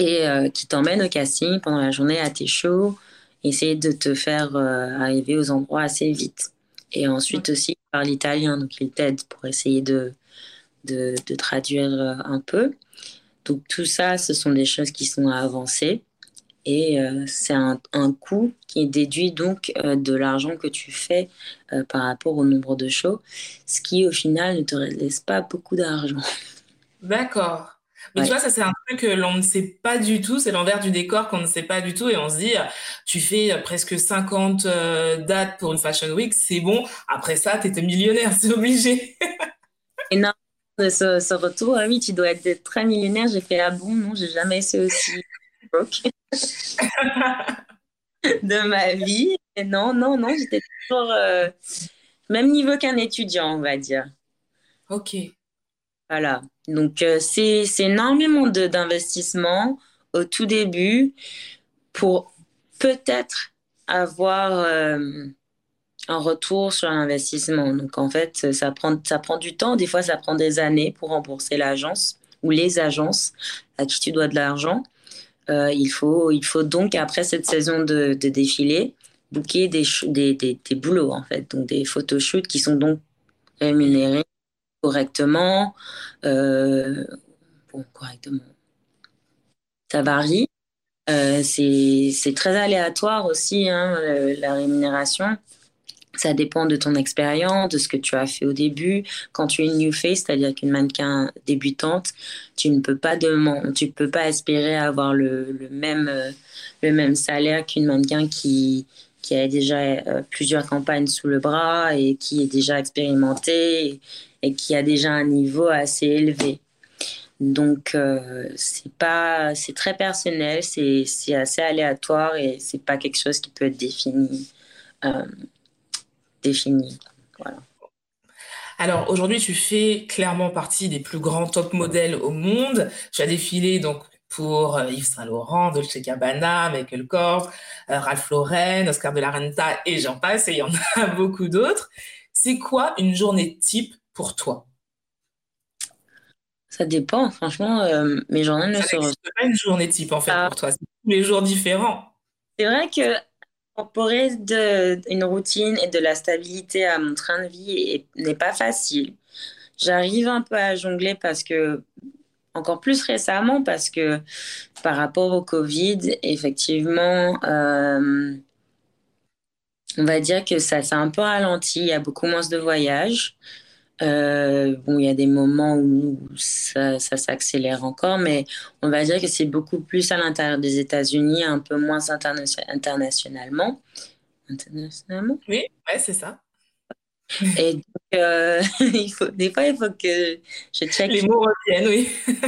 et qui t'emmènent au casting pendant la journée à tes shows essayer de te faire arriver aux endroits assez vite. Et ensuite aussi, il parle italien, donc il t'aide pour essayer de, de, de, traduire un peu. Donc tout ça, ce sont des choses qui sont à avancer. Et euh, c'est un, un, coût qui est déduit donc euh, de l'argent que tu fais euh, par rapport au nombre de shows, ce qui au final ne te laisse pas beaucoup d'argent. D'accord. Mais tu vois, ça c'est un truc que l'on ne sait pas du tout, c'est l'envers du décor qu'on ne sait pas du tout et on se dit, tu fais presque 50 dates pour une Fashion Week, c'est bon, après ça, tu étais millionnaire, c'est obligé. et non, ce, ce, retour, ah oui, tu dois être très millionnaire, j'ai fait, ah bon, non, j'ai jamais essayé aussi de ma vie. Et non, non, non, j'étais toujours euh, même niveau qu'un étudiant, on va dire. Ok. Voilà. Donc, euh, c'est énormément d'investissement au tout début pour peut-être avoir euh, un retour sur l'investissement. Donc, en fait, ça prend, ça prend du temps. Des fois, ça prend des années pour rembourser l'agence ou les agences à qui tu dois de l'argent. Euh, il, faut, il faut donc, après cette saison de, de défilé, booker des, des, des, boulots, en fait, donc des photoshoots qui sont donc rémunérés correctement. Euh, bon, correctement. Ça varie. Euh, c'est très aléatoire aussi, hein, la rémunération. Ça dépend de ton expérience, de ce que tu as fait au début. Quand tu es une new face, c'est-à-dire qu'une mannequin débutante, tu ne peux pas demander, tu peux pas espérer avoir le, même euh, le même salaire qu'une mannequin qui qui a déjà euh, plusieurs campagnes sous le bras et qui est déjà expérimentée et, qui a déjà un niveau assez élevé. Donc euh, c'est pas c'est très personnel, c'est assez aléatoire et c'est pas quelque chose qui peut être défini. Défini. Voilà. Alors aujourd'hui, tu fais clairement partie des plus grands top modèles au monde. Tu as défilé donc pour euh, Yves Saint Laurent, Dolce Gabbana, Michael Kors, euh, Ralph Lauren, Oscar de la Renta et j'en passe, et il y en a beaucoup d'autres. C'est quoi une journée type pour toi? Ça dépend, franchement, euh, mes journées ne sont pas une journée type en fait ah. pour toi, c'est tous les jours différents. C'est vrai que incorporer de, une routine et de la stabilité à mon train de vie n'est pas facile. J'arrive un peu à jongler parce que, encore plus récemment, parce que par rapport au Covid, effectivement, euh, on va dire que ça s'est un peu ralenti. Il y a beaucoup moins de voyages. Euh, bon, il y a des moments où ça, ça s'accélère encore, mais on va dire que c'est beaucoup plus à l'intérieur des États-Unis, un peu moins internationalement. Internationalement? Oui, ouais, c'est ça. Et donc, euh, il faut, des fois, il faut que je check. Les mots reviennent, oui.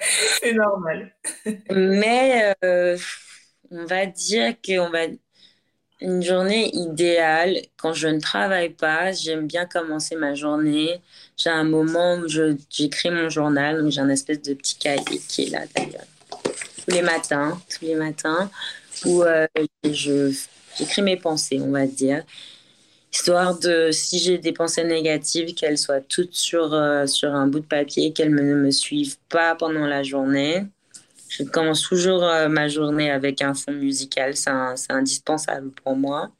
c'est normal. Mais euh, on va dire qu'on va une journée idéale, quand je ne travaille pas, j'aime bien commencer ma journée. J'ai un moment où j'écris mon journal, donc j'ai un espèce de petit cahier qui est là d'ailleurs. Tous les matins, tous les matins, où euh, j'écris mes pensées, on va dire. Histoire de, si j'ai des pensées négatives, qu'elles soient toutes sur, euh, sur un bout de papier, qu'elles ne me suivent pas pendant la journée. Je commence toujours euh, ma journée avec un fond musical, c'est indispensable pour moi.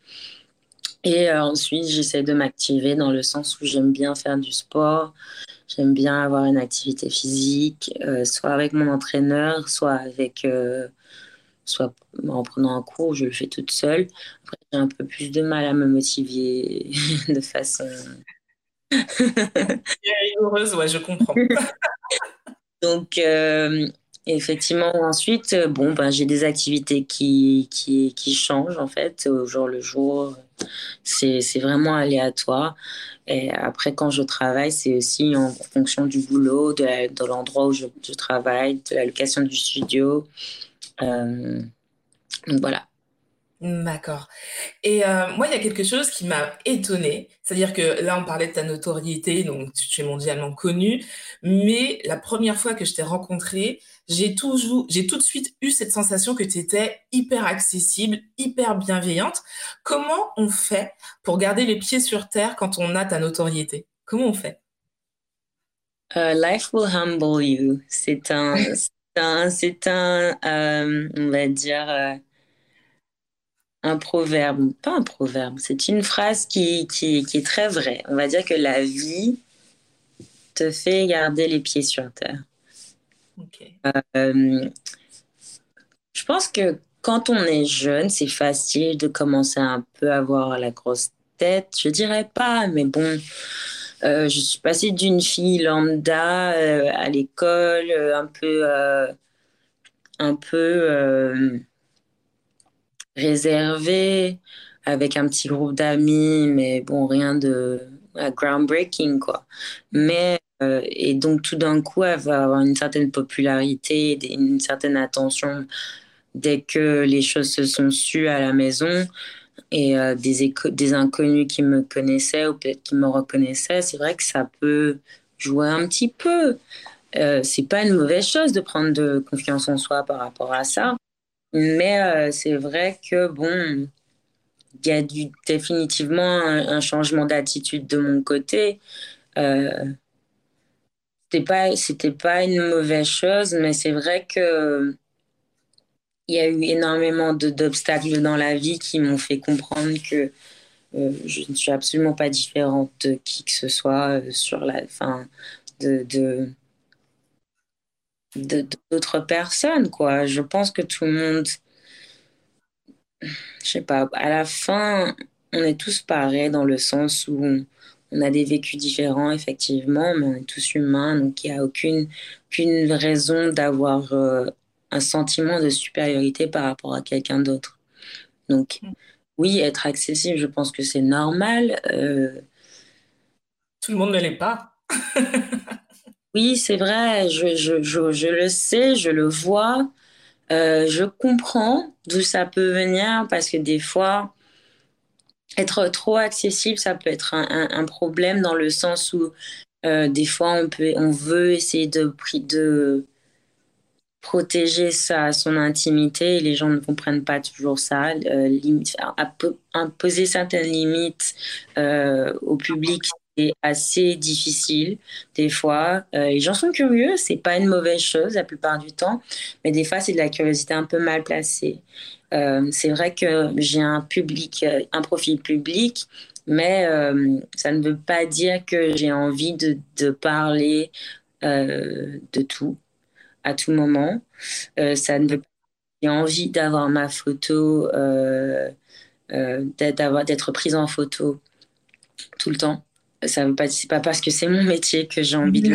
Et euh, ensuite, j'essaie de m'activer dans le sens où j'aime bien faire du sport, j'aime bien avoir une activité physique, euh, soit avec mon entraîneur, soit avec, soit en prenant un cours, je le fais toute seule. Après, j'ai un peu plus de mal à me motiver de façon. heureuse, ouais, je comprends. Donc, effectivement, ensuite, euh, bon, ben, j'ai des activités qui, qui, qui, changent en fait au jour le jour. C'est, vraiment aléatoire. Et après, quand je travaille, c'est aussi en fonction du boulot, de, de l'endroit où je, je, travaille, de la location du studio. Euh, donc voilà. D'accord. Et euh, moi, il y a quelque chose qui m'a étonnée. C'est-à-dire que là, on parlait de ta notoriété, donc tu es mondialement connu. Mais la première fois que je t'ai rencontré, j'ai toujours, j'ai tout de suite eu cette sensation que tu étais hyper accessible, hyper bienveillante. Comment on fait pour garder les pieds sur terre quand on a ta notoriété? Comment on fait? Uh, Life will humble you. C'est un, c'est un, euh, on va dire, euh, un proverbe, pas un proverbe, c'est une phrase qui, qui, qui, est très vraie. On va dire que la vie te fait garder les pieds sur terre. Euh, je pense que quand on est jeune, c'est facile de commencer un peu à avoir la grosse tête. Je dirais pas, mais bon, euh, je suis passée d'une fille lambda euh, à l'école, un peu, un peu réservée, avec un petit groupe d'amis, mais bon, rien de groundbreaking, quoi. Mais euh, et donc, tout d'un coup, elle va avoir une certaine popularité, une certaine attention dès que les choses se sont sues à la maison. Et euh, des, des inconnus qui me connaissaient ou peut-être qui me reconnaissaient, c'est vrai que ça peut jouer un petit peu. Euh, c'est pas une mauvaise chose de prendre de confiance en soi par rapport à ça. Mais euh, c'est vrai que, bon, il y a définitivement un, changement d'attitude de mon côté. Euh, c'était pas pas une mauvaise chose mais c'est vrai que il y a eu énormément d'obstacles dans la vie qui m'ont fait comprendre que euh, je ne suis absolument pas différente de qui que ce soit euh, sur la fin de d'autres personnes quoi je pense que tout le monde je sais pas à la fin on est tous pareils dans le sens où on a des vécus différents, effectivement, mais on est tous humains, donc il n'y a aucune, aucune raison d'avoir euh, un sentiment de supériorité par rapport à quelqu'un d'autre. Donc, oui, être accessible, je pense que c'est normal. Euh. Tout le monde ne l'est pas. oui, c'est vrai, je, je, je, je, le sais, je le vois. Euh, je comprends d'où ça peut venir parce que des fois, être trop accessible, ça peut être un, problème dans le sens où euh, des fois on, peut, on veut essayer de, de protéger sa, son intimité et les gens ne comprennent pas toujours ça. Euh, imposer certaines limites au public, c'est assez difficile des fois. les gens sont curieux, c'est pas une mauvaise chose la plupart du temps, mais des fois c'est de la curiosité un peu mal placée. Euh, c'est vrai que j'ai un public, euh, un profil public, mais euh, ça ne veut pas dire que j'ai envie de, de parler de tout à tout moment. ça ne veut pas j'ai envie d'avoir ma photo, d'être prise en photo tout le temps. Ça veut pas, c'est pas parce que c'est mon métier que j'ai envie de.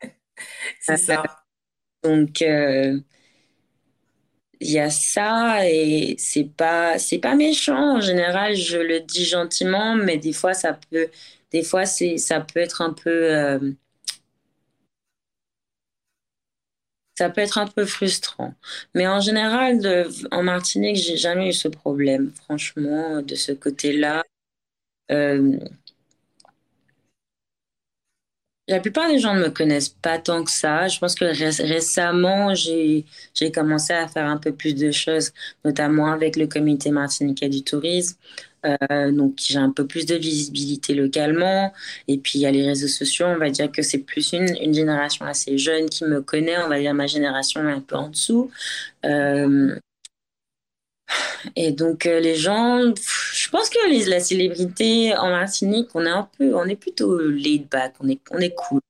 c'est ça. Donc, il y a ça et c'est pas c'est pas méchant en général je le dis gentiment mais des fois ça peut des fois c'est ça peut être un peu euh, ça peut être un peu frustrant mais en général de, en Martinique j'ai jamais eu ce problème franchement de ce côté-là euh, la plupart des gens ne me connaissent pas tant que ça. Je pense que récemment, j'ai commencé à faire un peu plus de choses, notamment avec le comité martiniquais du tourisme. Euh, donc, j'ai un peu plus de visibilité localement. Et puis, il y a les réseaux sociaux. On va dire que c'est plus une, génération assez jeune qui me connaît. On va dire ma génération est un peu en dessous. Euh, et donc, euh, les gens, je pense que la célébrité en Martinique, on est un peu, on est plutôt laid back, on est, on est cool.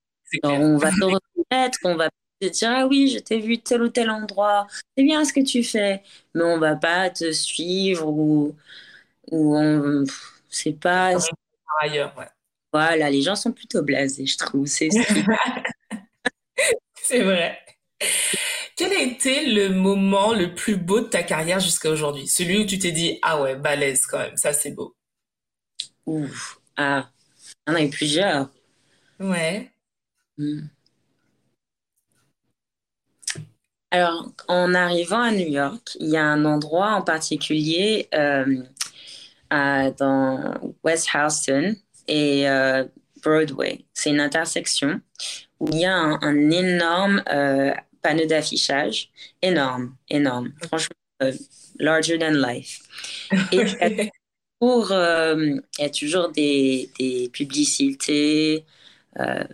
on va te reconnaître, on va te dire, ah oui, je t'ai vu tel ou tel endroit, c'est bien ce que tu fais, mais on va pas te suivre ou, ou on, c'est pas. ailleurs, ouais. Voilà, les gens sont plutôt blasés, je trouve. C'est vrai. Quel a été le moment le plus beau de ta carrière jusqu'à aujourd'hui? Celui où tu t'es dit Ah ouais, balèze quand même, ça c'est beau. Ouf, ah, il y en a eu plusieurs. Ouais. Hmm. Alors, en arrivant à New York, il y a un endroit en particulier euh, dans West Houston et euh, Broadway. C'est une intersection où il y a un, énorme euh, panneau d'affichage énorme, énorme. Franchement, euh, larger than life. Et pour, euh, il y a toujours des, des publicités euh,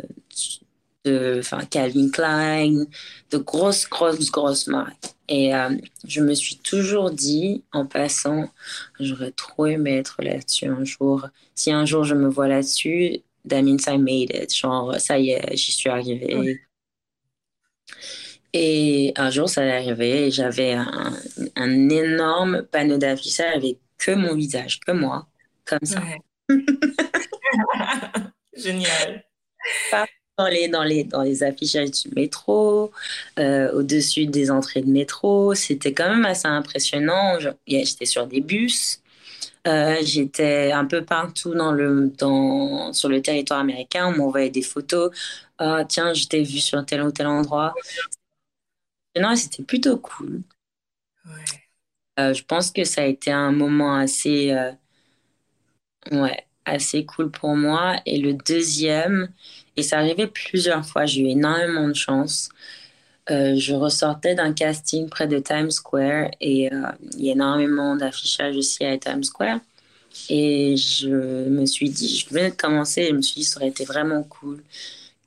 de enfin, Calvin Klein, de grosses, grosses, grosses marques. Et euh, je me suis toujours dit, en passant, j'aurais trop aimé être là-dessus un jour. Si un jour je me vois là-dessus, that means I made it. Genre, ça y est, j'y suis arrivée. Et un jour, ça est arrivé, j'avais un, un, énorme panneau d'affichage avec que mon visage, que moi, comme ça. Génial. Dans les, dans, les, dans les affichages du métro, euh, au-dessus des entrées de métro. C'était quand même assez impressionnant. J'étais sur des bus. Euh, j'étais un peu partout dans le, dans, sur le territoire américain. On m'envoyait des photos. Ah, tiens, je t'ai vu sur tel ou tel endroit. Non, c'était plutôt cool. Euh, je pense que ça a été un moment assez, euh, ouais, assez cool pour moi. Et le deuxième, et ça arrivait plusieurs fois, j'ai eu énormément de chance. Euh, je ressortais d'un casting près de Times Square et il y a énormément d'affichage aussi à Times Square. Et je me suis dit, je venais de commencer, et je me suis dit, ça aurait été vraiment cool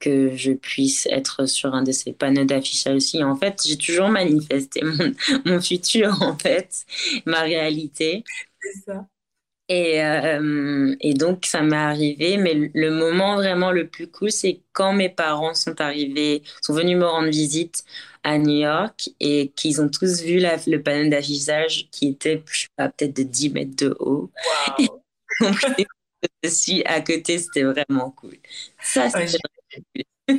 que je puisse être sur un de ces panneaux d'affichage aussi. En fait, j'ai toujours manifesté mon, mon, futur, en fait, ma réalité. C'est ça. Et, euh, et, donc, ça m'est arrivé. Mais le moment vraiment le plus cool, c'est quand mes parents sont arrivés, sont venus me rendre visite à New York et qu'ils ont tous vu la, le panneau d'affichage qui était, je sais pas, peut-être de 10 mètres de haut. Wow. donc, je suis à côté, c'était vraiment cool. Ça, c'était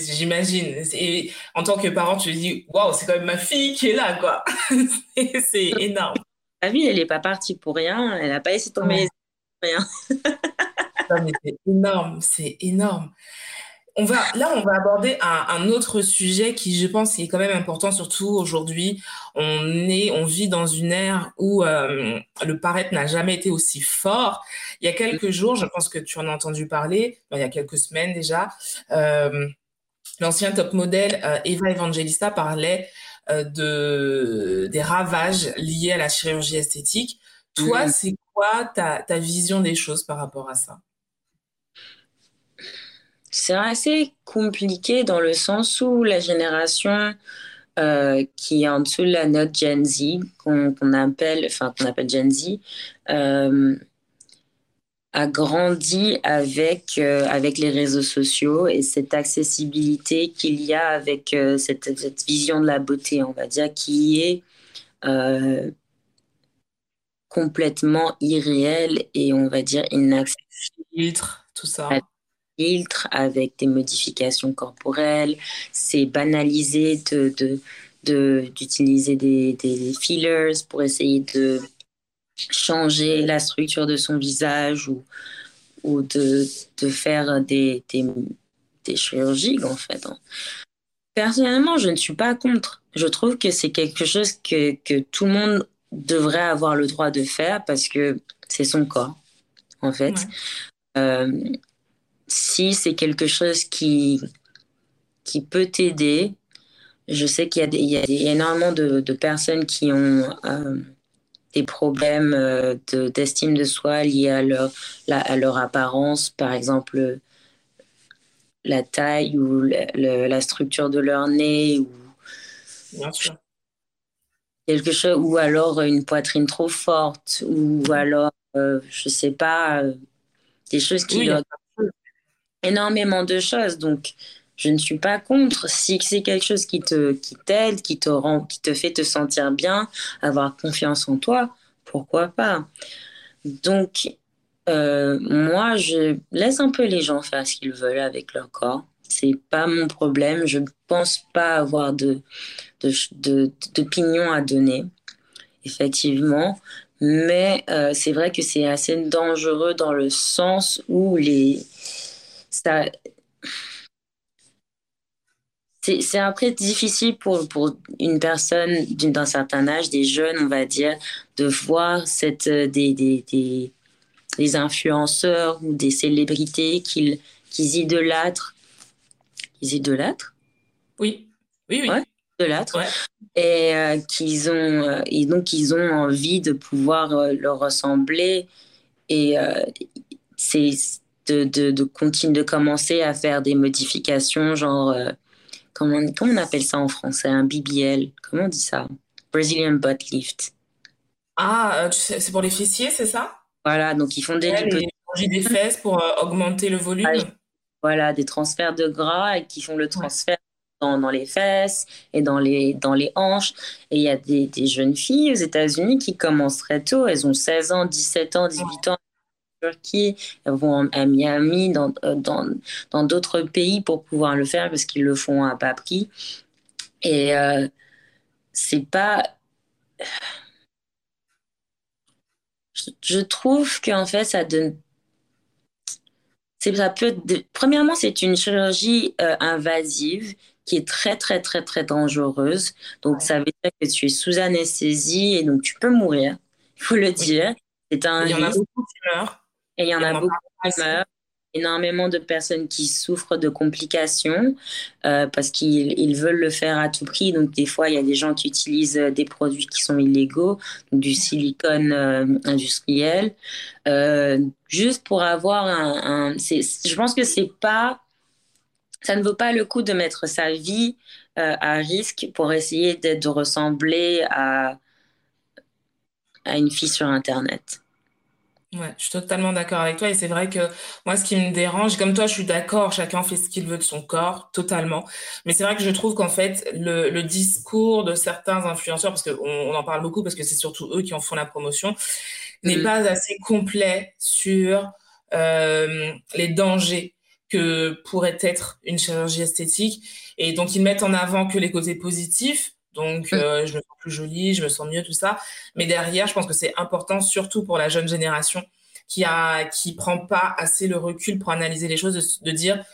J'imagine. Et en tant que parent, tu te dis, waouh, c'est quand même ma fille qui est là, quoi. c'est énorme. Ta vie, elle n'est pas partie pour rien. Elle n'a pas laissé tomber ouais. rien. c'est énorme, c'est énorme. On va, là, on va aborder un, un, autre sujet qui, je pense, est quand même important, surtout aujourd'hui. On est, on vit dans une ère où euh, le paraître n'a jamais été aussi fort. Il y a quelques jours, je pense que tu en as entendu parler, il y a quelques semaines déjà, euh, l'ancien top modèle euh, Eva Evangelista parlait de des ravages liés à la chirurgie esthétique. Toi, mmh. c'est quoi ta, ta vision des choses par rapport à ça? C'est assez compliqué dans le sens où la génération euh, qui est en dessous de la note Gen Z, qu'on qu appelle, enfin qu'on appelle Gen Z, euh, a grandi avec euh, avec les réseaux sociaux et cette accessibilité qu'il y a avec cette, cette, vision de la beauté, on va dire, qui est complètement irréelle et on va dire inaccessible. Filtre, tout ça avec des modifications corporelles. C'est banalisé de, de, d'utiliser des, des fillers pour essayer de changer la structure de son visage ou, ou de, de faire des, des, des chirurgies, en fait. Personnellement, je ne suis pas contre. Je trouve que c'est quelque chose que, que tout le monde devrait avoir le droit de faire parce que c'est son corps, en fait. Ouais. Euh, si c'est quelque chose qui, qui peut t'aider, je sais qu'il y, y, a énormément de, de, personnes qui ont euh, des problèmes euh, d'estime de, de, soi liés à leur, la, à leur apparence, par exemple la taille ou le, la structure de leur nez ou Bien sûr. quelque chose ou alors une poitrine trop forte ou alors euh, je sais pas des choses qui Oui, leur énormément de choses. Donc, je ne suis pas contre. Si c'est quelque chose qui te qui t'aide, qui te rend, qui te fait te sentir bien, avoir confiance en toi, pourquoi pas? Donc, euh, moi, je laisse un peu les gens faire ce qu'ils veulent avec leur corps. C'est pas mon problème. Je pense pas avoir de d'opinion de, de, à donner, effectivement. Mais euh, c'est vrai que c'est assez dangereux dans le sens où les ça c'est après difficile pour, pour une personne d'un certain âge, des jeunes, on va dire, de voir cette, des, des, des, des influenceurs ou des célébrités qu'ils qu'ils idolâtrent. Ils idolâtrent? Oui, oui, oui. Ouais, idolâtrent. Ouais. Et, euh, qu'ils ont, euh, et donc, ils ont envie de pouvoir euh, leur ressembler. Et c'est de, de, de, continuer de commencer à faire des modifications, genre, euh, comment, comment on appelle ça en français Un BBL Comment on dit ça? Brazilian Butt Lift. Ah, c'est pour les fessiers, c'est ça? Voilà, donc ils font des, ouais, des fesses pour augmenter le volume. Voilà, des transferts de gras et qui font le transfert dans, dans, les fesses et dans les, dans les hanches. Et il y a des, des, jeunes filles aux États-Unis qui commencent très tôt. Elles ont 16 ans, 17 ans, 18 ans. Turquie, elles vont à Miami, dans dans d'autres pays pour pouvoir le faire parce qu'ils le font à bas prix. Et euh, c'est pas. Je, je trouve qu'en fait, ça donne ça peut premièrement, c'est une chirurgie euh, invasive qui est très, très, très, très dangereuse. Donc, ça veut dire que tu es sous anesthésie et donc tu peux mourir. Il faut le dire. C'est un il y en a beaucoup qui meurent. Et il y en a beaucoup qui meurent énormément de personnes qui souffrent de complications euh, parce qu'ils veulent le faire à tout prix. Donc, des fois, il y a des gens qui utilisent euh, des produits qui sont illégaux, du silicone euh, industriel, euh, juste pour avoir un. un je pense que c'est pas. Ça ne vaut pas le coup de mettre sa vie à risque pour essayer de ressembler à, à une fille sur Internet. Ouais, je suis totalement d'accord avec toi et c'est vrai que moi ce qui me dérange, comme toi je suis d'accord, chacun fait ce qu'il veut de son corps, totalement. Mais c'est vrai que je trouve qu'en fait le, le, discours de certains influenceurs, parce qu'on on en parle beaucoup parce que c'est surtout eux qui en font la promotion, n'est mmh. pas assez complet sur euh, les dangers que pourrait être une chirurgie esthétique. Et donc ils mettent en avant que les côtés positifs, donc, euh, je me sens plus jolie, je me sens mieux, tout ça. Mais derrière, je pense que c'est important, surtout pour la jeune génération, qui a, qui prend pas assez le recul pour analyser les choses, de, de dire,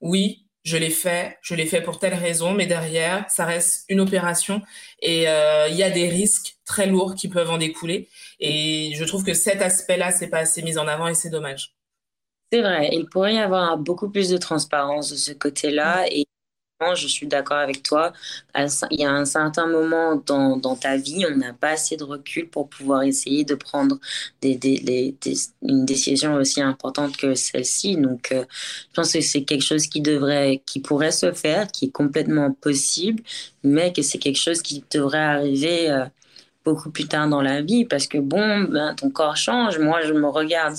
oui, je l'ai fait, je l'ai fait pour telle raison, mais derrière, ça reste une opération et euh, il y a des risques très lourds qui peuvent en découler. Et je trouve que cet aspect-là, c'est pas assez mis en avant et c'est dommage. C'est vrai, il pourrait y avoir beaucoup plus de transparence de ce côté-là et je suis d'accord avec toi. Il y a un certain moment dans, dans ta vie, on n'a pas assez de recul pour pouvoir essayer de prendre une décision aussi importante que celle-ci. Donc, euh, je pense que c'est quelque chose qui devrait, qui pourrait se faire, qui est complètement possible, mais que c'est quelque chose qui devrait arriver. Euh, beaucoup plus tard dans la vie parce que bon, ben, ton corps change. Moi, je me regarde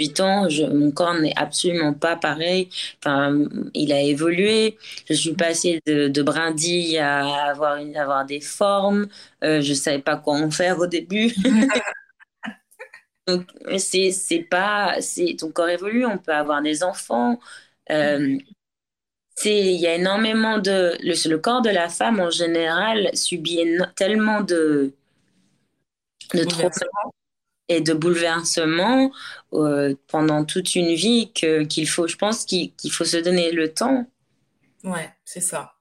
8 ans, je, mon corps n'est absolument pas pareil. Enfin, il a évolué. Je suis passée de, de brindille à avoir, une, avoir des formes. Euh, je ne savais pas quoi en faire au début. Donc, c'est, c'est pas. C'est, ton corps évolue, on peut avoir des enfants. Euh, il y a énormément de. Le, le, corps de la femme, en général, subit tellement de, de trop et de bouleversement euh, pendant toute une vie qu'il faut, je pense qu'il, faut se donner le temps. Ouais, c'est ça,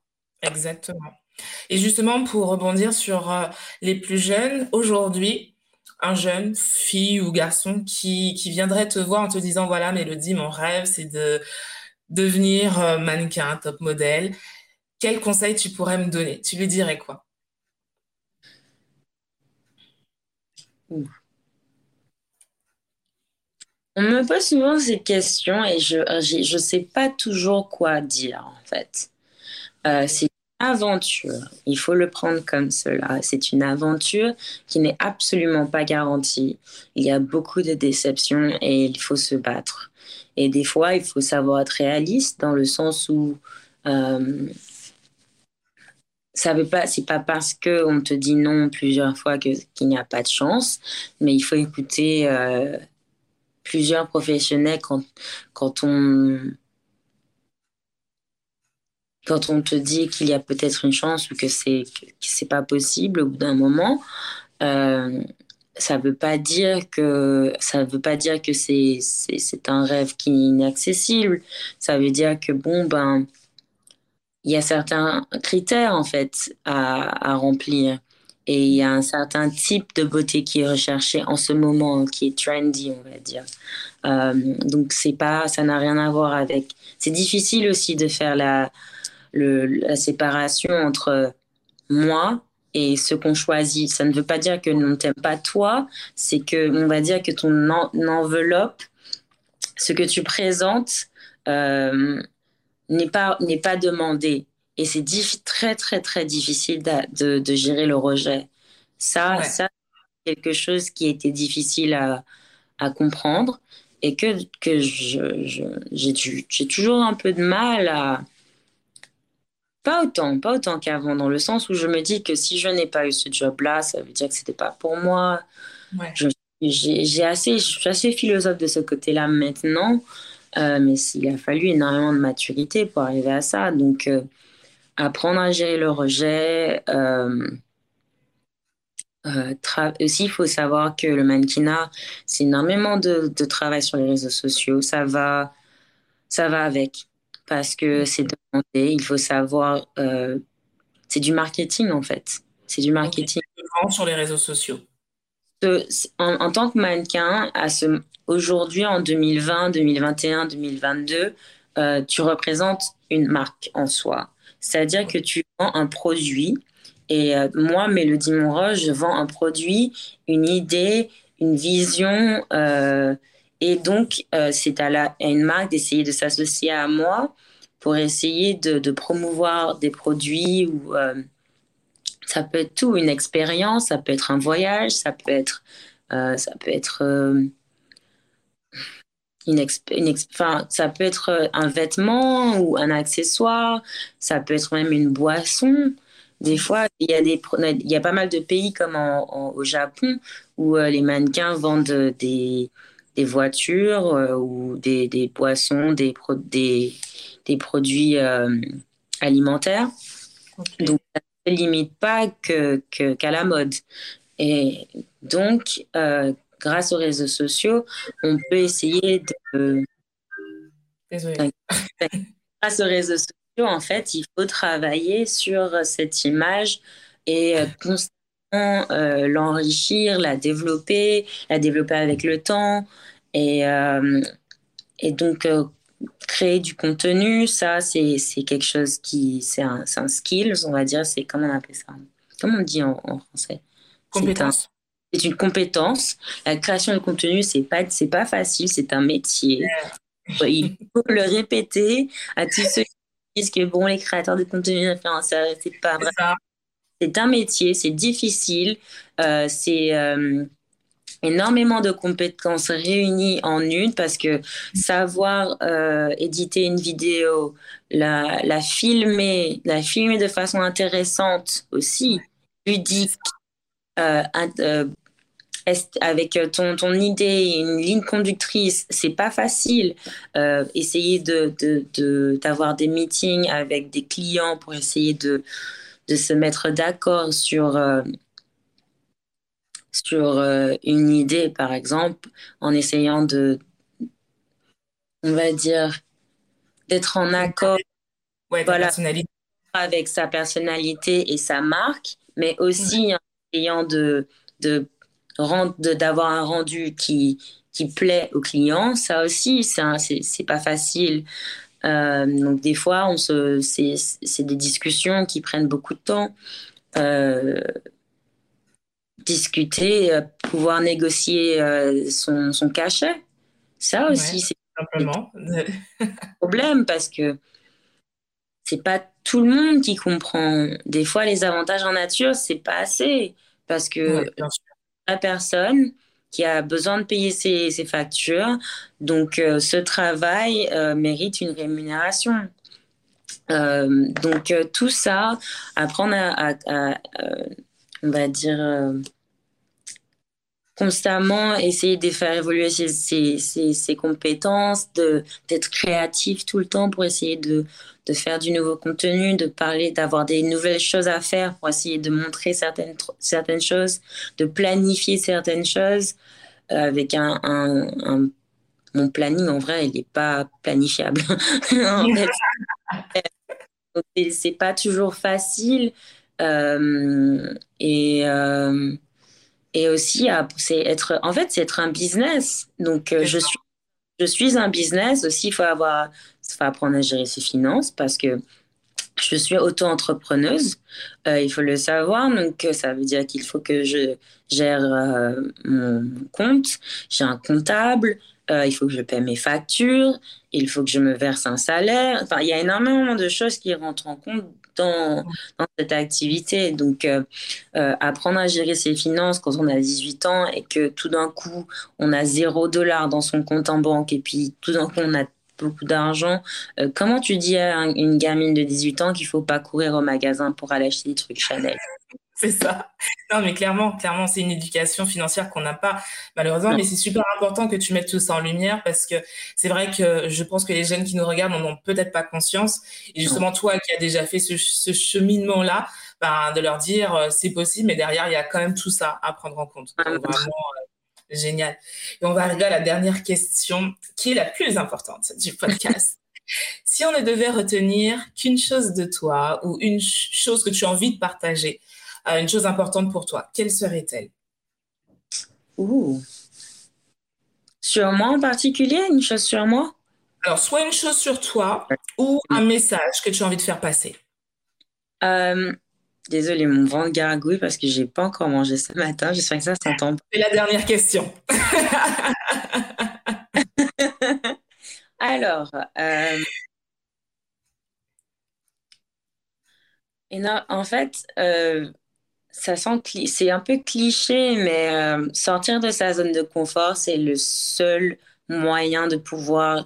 exactement. Et justement, pour rebondir sur euh, les plus jeunes, aujourd'hui, un jeune, fille ou garçon, qui, qui viendrait te voir en te disant, voilà, Mélodie, mon rêve, c'est de devenir euh, mannequin, top modèle. Quel conseil tu pourrais me donner? Tu lui dirais quoi? Ouh. On me pose souvent ces questions et je ne sais pas toujours quoi dire en fait. Euh, c'est une aventure, il faut le prendre comme cela. C'est une aventure qui n'est absolument pas garantie. Il y a beaucoup de déceptions et il faut se battre. Et des fois, il faut savoir être réaliste dans le sens où euh, ça veut pas, c'est pas parce que on te dit non plusieurs fois que qu'il n'y a pas de chance, mais il faut écouter euh, plusieurs professionnels quand, quand on quand on te dit qu'il y a peut-être une chance ou que c'est c'est pas possible au bout d'un moment euh, ça veut pas dire que ça veut pas dire que c'est c'est un rêve qui est inaccessible. Ça veut dire que bon ben il y a certains critères en fait à, à remplir et il y a un certain type de beauté qui est recherché en ce moment, qui est trendy, on va dire. Euh, donc c'est pas, ça n'a rien à voir avec. C'est difficile aussi de faire la, séparation entre moi et ce qu'on choisit. Ça ne veut pas dire que l'on t'aime pas toi, c'est que on va dire que ton en, enveloppe ce que tu présentes pas, n'est pas demandé. Et c'est très, très, très difficile de, de, gérer le rejet. Ça, ça c'est quelque chose qui était difficile à, à comprendre et que, que j'ai, toujours un peu de mal à. Pas autant, pas autant qu'avant, dans le sens où je me dis que si je n'ai pas eu ce job-là, ça veut dire que c'était pas pour moi. j'ai, assez, je suis assez philosophe de ce côté-là maintenant, euh, mais il a fallu énormément de maturité pour arriver à ça. Donc, euh, apprendre à gérer le rejet. Euh, euh, aussi, il faut savoir que le mannequinat, c'est énormément de, de, travail sur les réseaux sociaux. Ça va, ça va avec parce que c'est demandé. Il faut savoir, euh, c'est du marketing en fait. C'est du marketing. Sur les réseaux sociaux? En, en tant que mannequin, aujourd'hui, en 2020, 2021, 2022, euh, tu représentes une marque en soi. C'est-à-dire que tu vends un produit et euh, moi, Mélodie Monroche, je vends un produit, une idée, une vision. Euh, et donc, euh, c'est à, la, une marque d'essayer de s'associer à moi pour essayer de, promouvoir des produits ou ça peut être tout, une expérience, ça peut être un voyage, ça peut être, ça peut être une, une ça peut être un vêtement ou un accessoire, ça peut être même une boisson. Des fois, il y a, des, il y a pas mal de pays comme au Japon où euh, les mannequins vendent des, des voitures euh, ou des, des, boissons, des, des, des produits euh, alimentaires. Donc, ça ne limite pas qu'à que, qu'à la mode. Et donc, grâce aux réseaux sociaux, on peut essayer de... Désolée. Grâce aux réseaux sociaux, en fait, il faut travailler sur cette image et euh, constamment euh, l'enrichir, la développer, la développer avec le temps. Et, euh, et donc, créer du contenu, ça, c'est quelque chose qui. C'est un, un skill, on va dire. C'est comment on appelle ça? Comment on dit en, français? Compétence. C'est une compétence. La création de contenu, c'est pas, c'est pas facile, c'est un métier. Il faut le répéter à tous ceux que bon, les créateurs de contenu influenceurs, c'est pas vrai. C'est un métier, c'est difficile, euh, c'est euh, énormément de compétences réunies en une parce que savoir euh, éditer une vidéo, la, la, filmer, la filmer de façon intéressante aussi, ludique, euh, ton, ton idée, une ligne conductrice, c'est pas facile. Euh, essayer de, de, d'avoir des meetings avec des clients pour essayer de, de se mettre d'accord sur, euh, sur une idée, par exemple, en essayant de, on va dire, d'être en accord. voilà, avec sa personnalité et sa marque, mais aussi en essayant de, de d'avoir un rendu qui, qui plaît au client, ça aussi, c'est pas facile. Euh, donc des fois, on se, c'est des discussions qui prennent beaucoup de temps. Euh, discuter, euh, pouvoir négocier son, son, cachet, ça aussi, c'est un problème parce que c'est pas tout le monde qui comprend. Des fois, les avantages en nature, c'est pas assez parce que personne qui a besoin de payer ses, factures. Donc, euh, ce travail euh, mérite une rémunération. Euh, donc, tout ça, apprendre à, on va dire, constamment essayer de faire évoluer ses, ses, ses compétences, d'être créatif tout le temps pour essayer de, de faire du nouveau contenu, de parler, d'avoir des nouvelles choses à faire pour essayer de montrer certaines, certaines choses, de planifier certaines choses euh, avec un, un, Mon planning, en vrai, il n'est pas planifiable. c'est pas toujours facile. Euh, et, euh, et aussi, c'est être, en fait, c'est être un business. Donc, je suis, je suis un business aussi. Il faut avoir, faut apprendre à gérer ses finances parce que je suis auto-entrepreneuse, euh, il faut le savoir. Donc, euh, ça veut dire qu'il faut que je gère euh, mon compte, j'ai un comptable, il faut que je paie mes factures, il faut que je me verse un salaire. Enfin, il y a énormément de choses qui rentrent en compte dans, cette activité. Donc, apprendre à gérer ses finances quand on a 18 ans et que tout d'un coup, on a zéro dollar dans son compte en banque et puis tout d'un coup, on a beaucoup d'argent. Euh, comment tu dis à une gamine de 18 ans qu'il faut pas courir au magasin pour aller acheter des trucs Chanel? C'est ça. Non, mais clairement, clairement, c'est une éducation financière qu'on n'a pas, malheureusement, mais c'est super important que tu mettes tout ça en lumière parce que c'est vrai que je pense que les jeunes qui nous regardent n'en ont peut-être pas conscience. Et justement, toi qui as déjà fait ce, cheminement-là, ben, de leur dire euh, c'est possible, mais derrière, il y a quand même tout ça à prendre en compte. vraiment, euh, Génial. Et on va arriver à la dernière question, qui est la plus importante du podcast. si on ne devait retenir qu'une chose de toi ou une chose que tu as envie de partager, une chose importante pour toi, quelle serait-elle? Ouh. Sur moi en particulier, une chose sur moi? Alors, soit une chose sur toi ou un message que tu as envie de faire passer. Euh, Désolée, mon ventre gargouille parce que j'ai pas encore mangé ce matin. J'espère que ça s'entend. C'est la dernière question. Alors, euh, en fait, euh, ça sent c'est un peu cliché, mais euh, sortir de sa zone de confort, c'est le seul moyen de pouvoir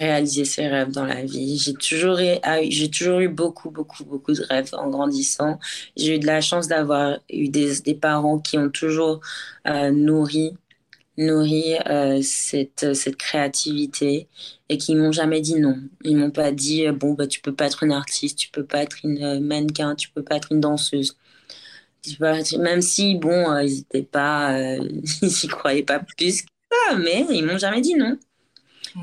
réaliser ses rêves dans la vie. J'ai toujours, ah j'ai toujours eu beaucoup, beaucoup, beaucoup de rêves en grandissant. J'ai eu de la chance d'avoir eu des, des, parents qui ont toujours euh, nourri, nourri euh, cette, cette créativité et qui m'ont jamais dit non. Ils m'ont pas dit euh, bon bah tu peux pas être une artiste, tu peux pas être une mannequin, tu peux pas être une danseuse. Même si bon ils étaient pas, ils y croyaient pas plus que ça, mais ils m'ont jamais dit non.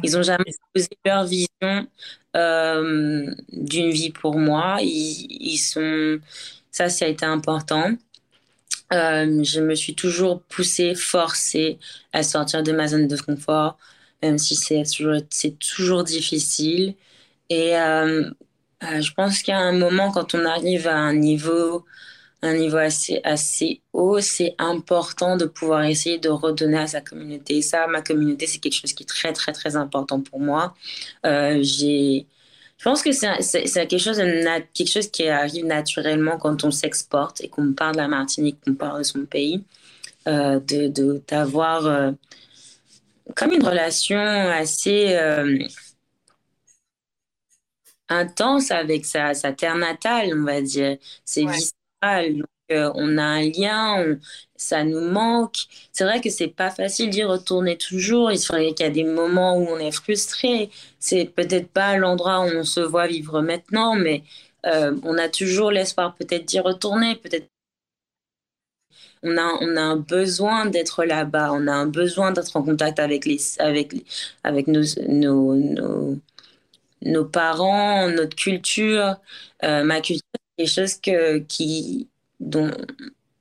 Ils n'ont jamais posé leur vision euh, d'une vie pour moi. Ils, sont, ça, ça a été important. Euh, je me suis toujours poussée, forcée à sortir de ma zone de confort, même si c'est toujours, difficile. Et euh, je pense a un moment quand on arrive à un niveau un niveau assez, assez haut, c'est important de pouvoir essayer de redonner à sa communauté. Et ça, ma communauté, c'est quelque chose qui est très, très, très important pour moi. Euh, j'ai, je pense que c'est, quelque, chose quelque chose qui arrive naturellement quand on s'exporte et qu'on parle de la Martinique, qu'on parle de son pays, euh, de, d'avoir euh, comme une relation assez intense avec sa, sa terre natale, on va dire. C'est donc, on a un lien, ça nous manque. C'est vrai que c'est pas facile d'y retourner toujours. Il qu'il y a des moments où on est frustré. C'est peut-être pas l'endroit où on se voit vivre maintenant, mais euh, on a toujours l'espoir peut-être d'y retourner, peut-être on a, on a un besoin d'être là-bas, on a un besoin d'être en contact avec, les, avec, avec nos, nos, nos, parents, notre culture. Euh, ma culture, quelque chose que, qui, dont,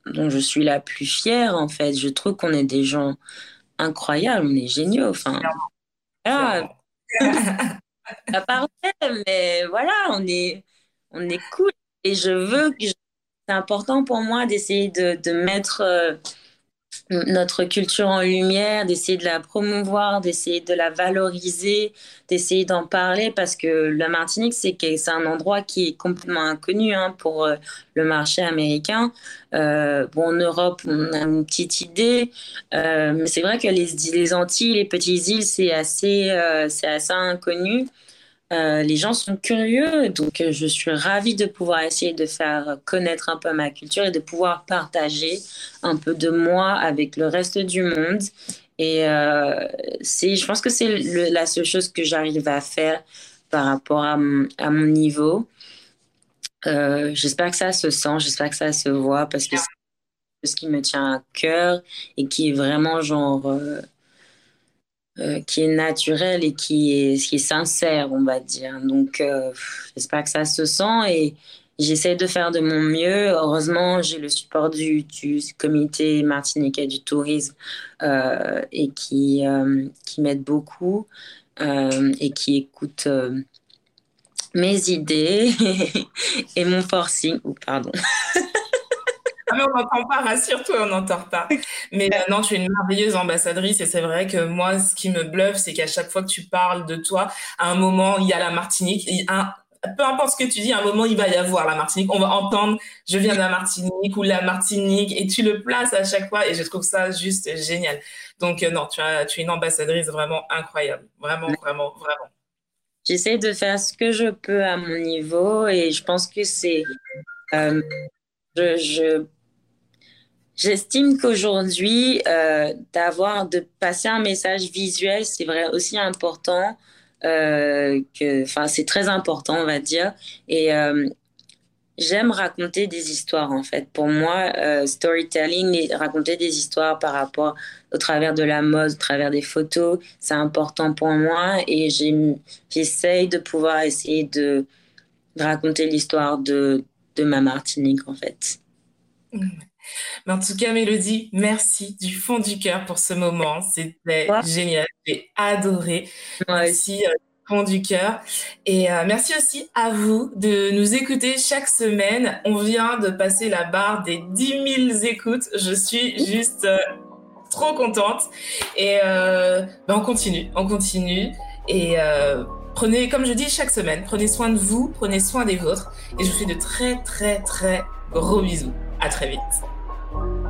dont je suis la plus fière, en fait. Je trouve qu'on est des gens incroyables, on est géniaux. Enfin, voilà. à part mais voilà, on est, on est cool. Et je veux que c'est important pour moi d'essayer de, de mettre euh, notre culture en lumière, d'essayer de la promouvoir, d'essayer de la valoriser, d'essayer d'en parler parce que la Martinique, c'est un endroit qui est complètement inconnu hein, pour euh, le marché américain. Euh, bon, en Europe, on a une petite idée, euh, mais c'est vrai que les, les, Antilles, les petites îles, c'est assez, c'est assez inconnu. Euh, les gens sont curieux, donc euh, je suis ravie de pouvoir essayer de faire connaître un peu ma culture et de pouvoir partager un peu de moi avec le reste du monde. Et euh, je pense que c'est la seule chose que j'arrive à faire par rapport à mon, à mon niveau. j'espère que ça se sent, j'espère que ça se voit parce que c'est ce qui me tient à cœur et qui est vraiment genre euh, qui est naturel et qui est, sincère, on va dire. Donc, euh, j'espère que ça se sent et j'essaie de faire de mon mieux. Heureusement, j'ai le support du, du comité martiniquais du tourisme euh, et qui, qui m'aide beaucoup et qui écoute mes idées et mon forcing. pardon. Mais on n'entend pas, rassure-toi, on n'entend pas. Mais euh, non, tu es une merveilleuse ambassadrice et c'est vrai que moi, ce qui me bluffe, c'est qu'à chaque fois que tu parles de toi, à un moment, il y a la Martinique, un, peu importe ce que tu dis, à un moment, il va y avoir la Martinique. On va entendre je viens de la Martinique ou la Martinique et tu le places à chaque fois et je trouve ça juste génial. Donc, euh, non, tu, as, tu es une ambassadrice vraiment incroyable. Vraiment, vraiment, vraiment. J'essaie de faire ce que je peux à mon niveau et je pense que c'est. Euh, je, J'estime qu'aujourd'hui, euh, d'avoir, de passer un message visuel, c'est vrai aussi important. Euh, que, enfin, c'est très important, on va dire. Et euh, j'aime raconter des histoires, en fait. Pour moi, storytelling, raconter des histoires par rapport au travers de la mode, au travers des photos, c'est important pour moi. Et j'essaye de pouvoir essayer de, raconter l'histoire de, de ma Martinique, en fait. Mmh. Mais en tout cas, Mélodie, merci du fond du cœur pour ce moment. C'était génial. J'ai adoré. Merci euh, du fond du cœur. Et euh, merci aussi à vous de nous écouter chaque semaine. On vient de passer la barre des 10 000 écoutes. Je suis juste euh, trop contente. Et ben on continue, on continue. Et prenez, comme je dis chaque semaine, prenez soin de vous, prenez soin des vôtres. Et je vous fais de très, très, très gros bisous. À très vite. Thank.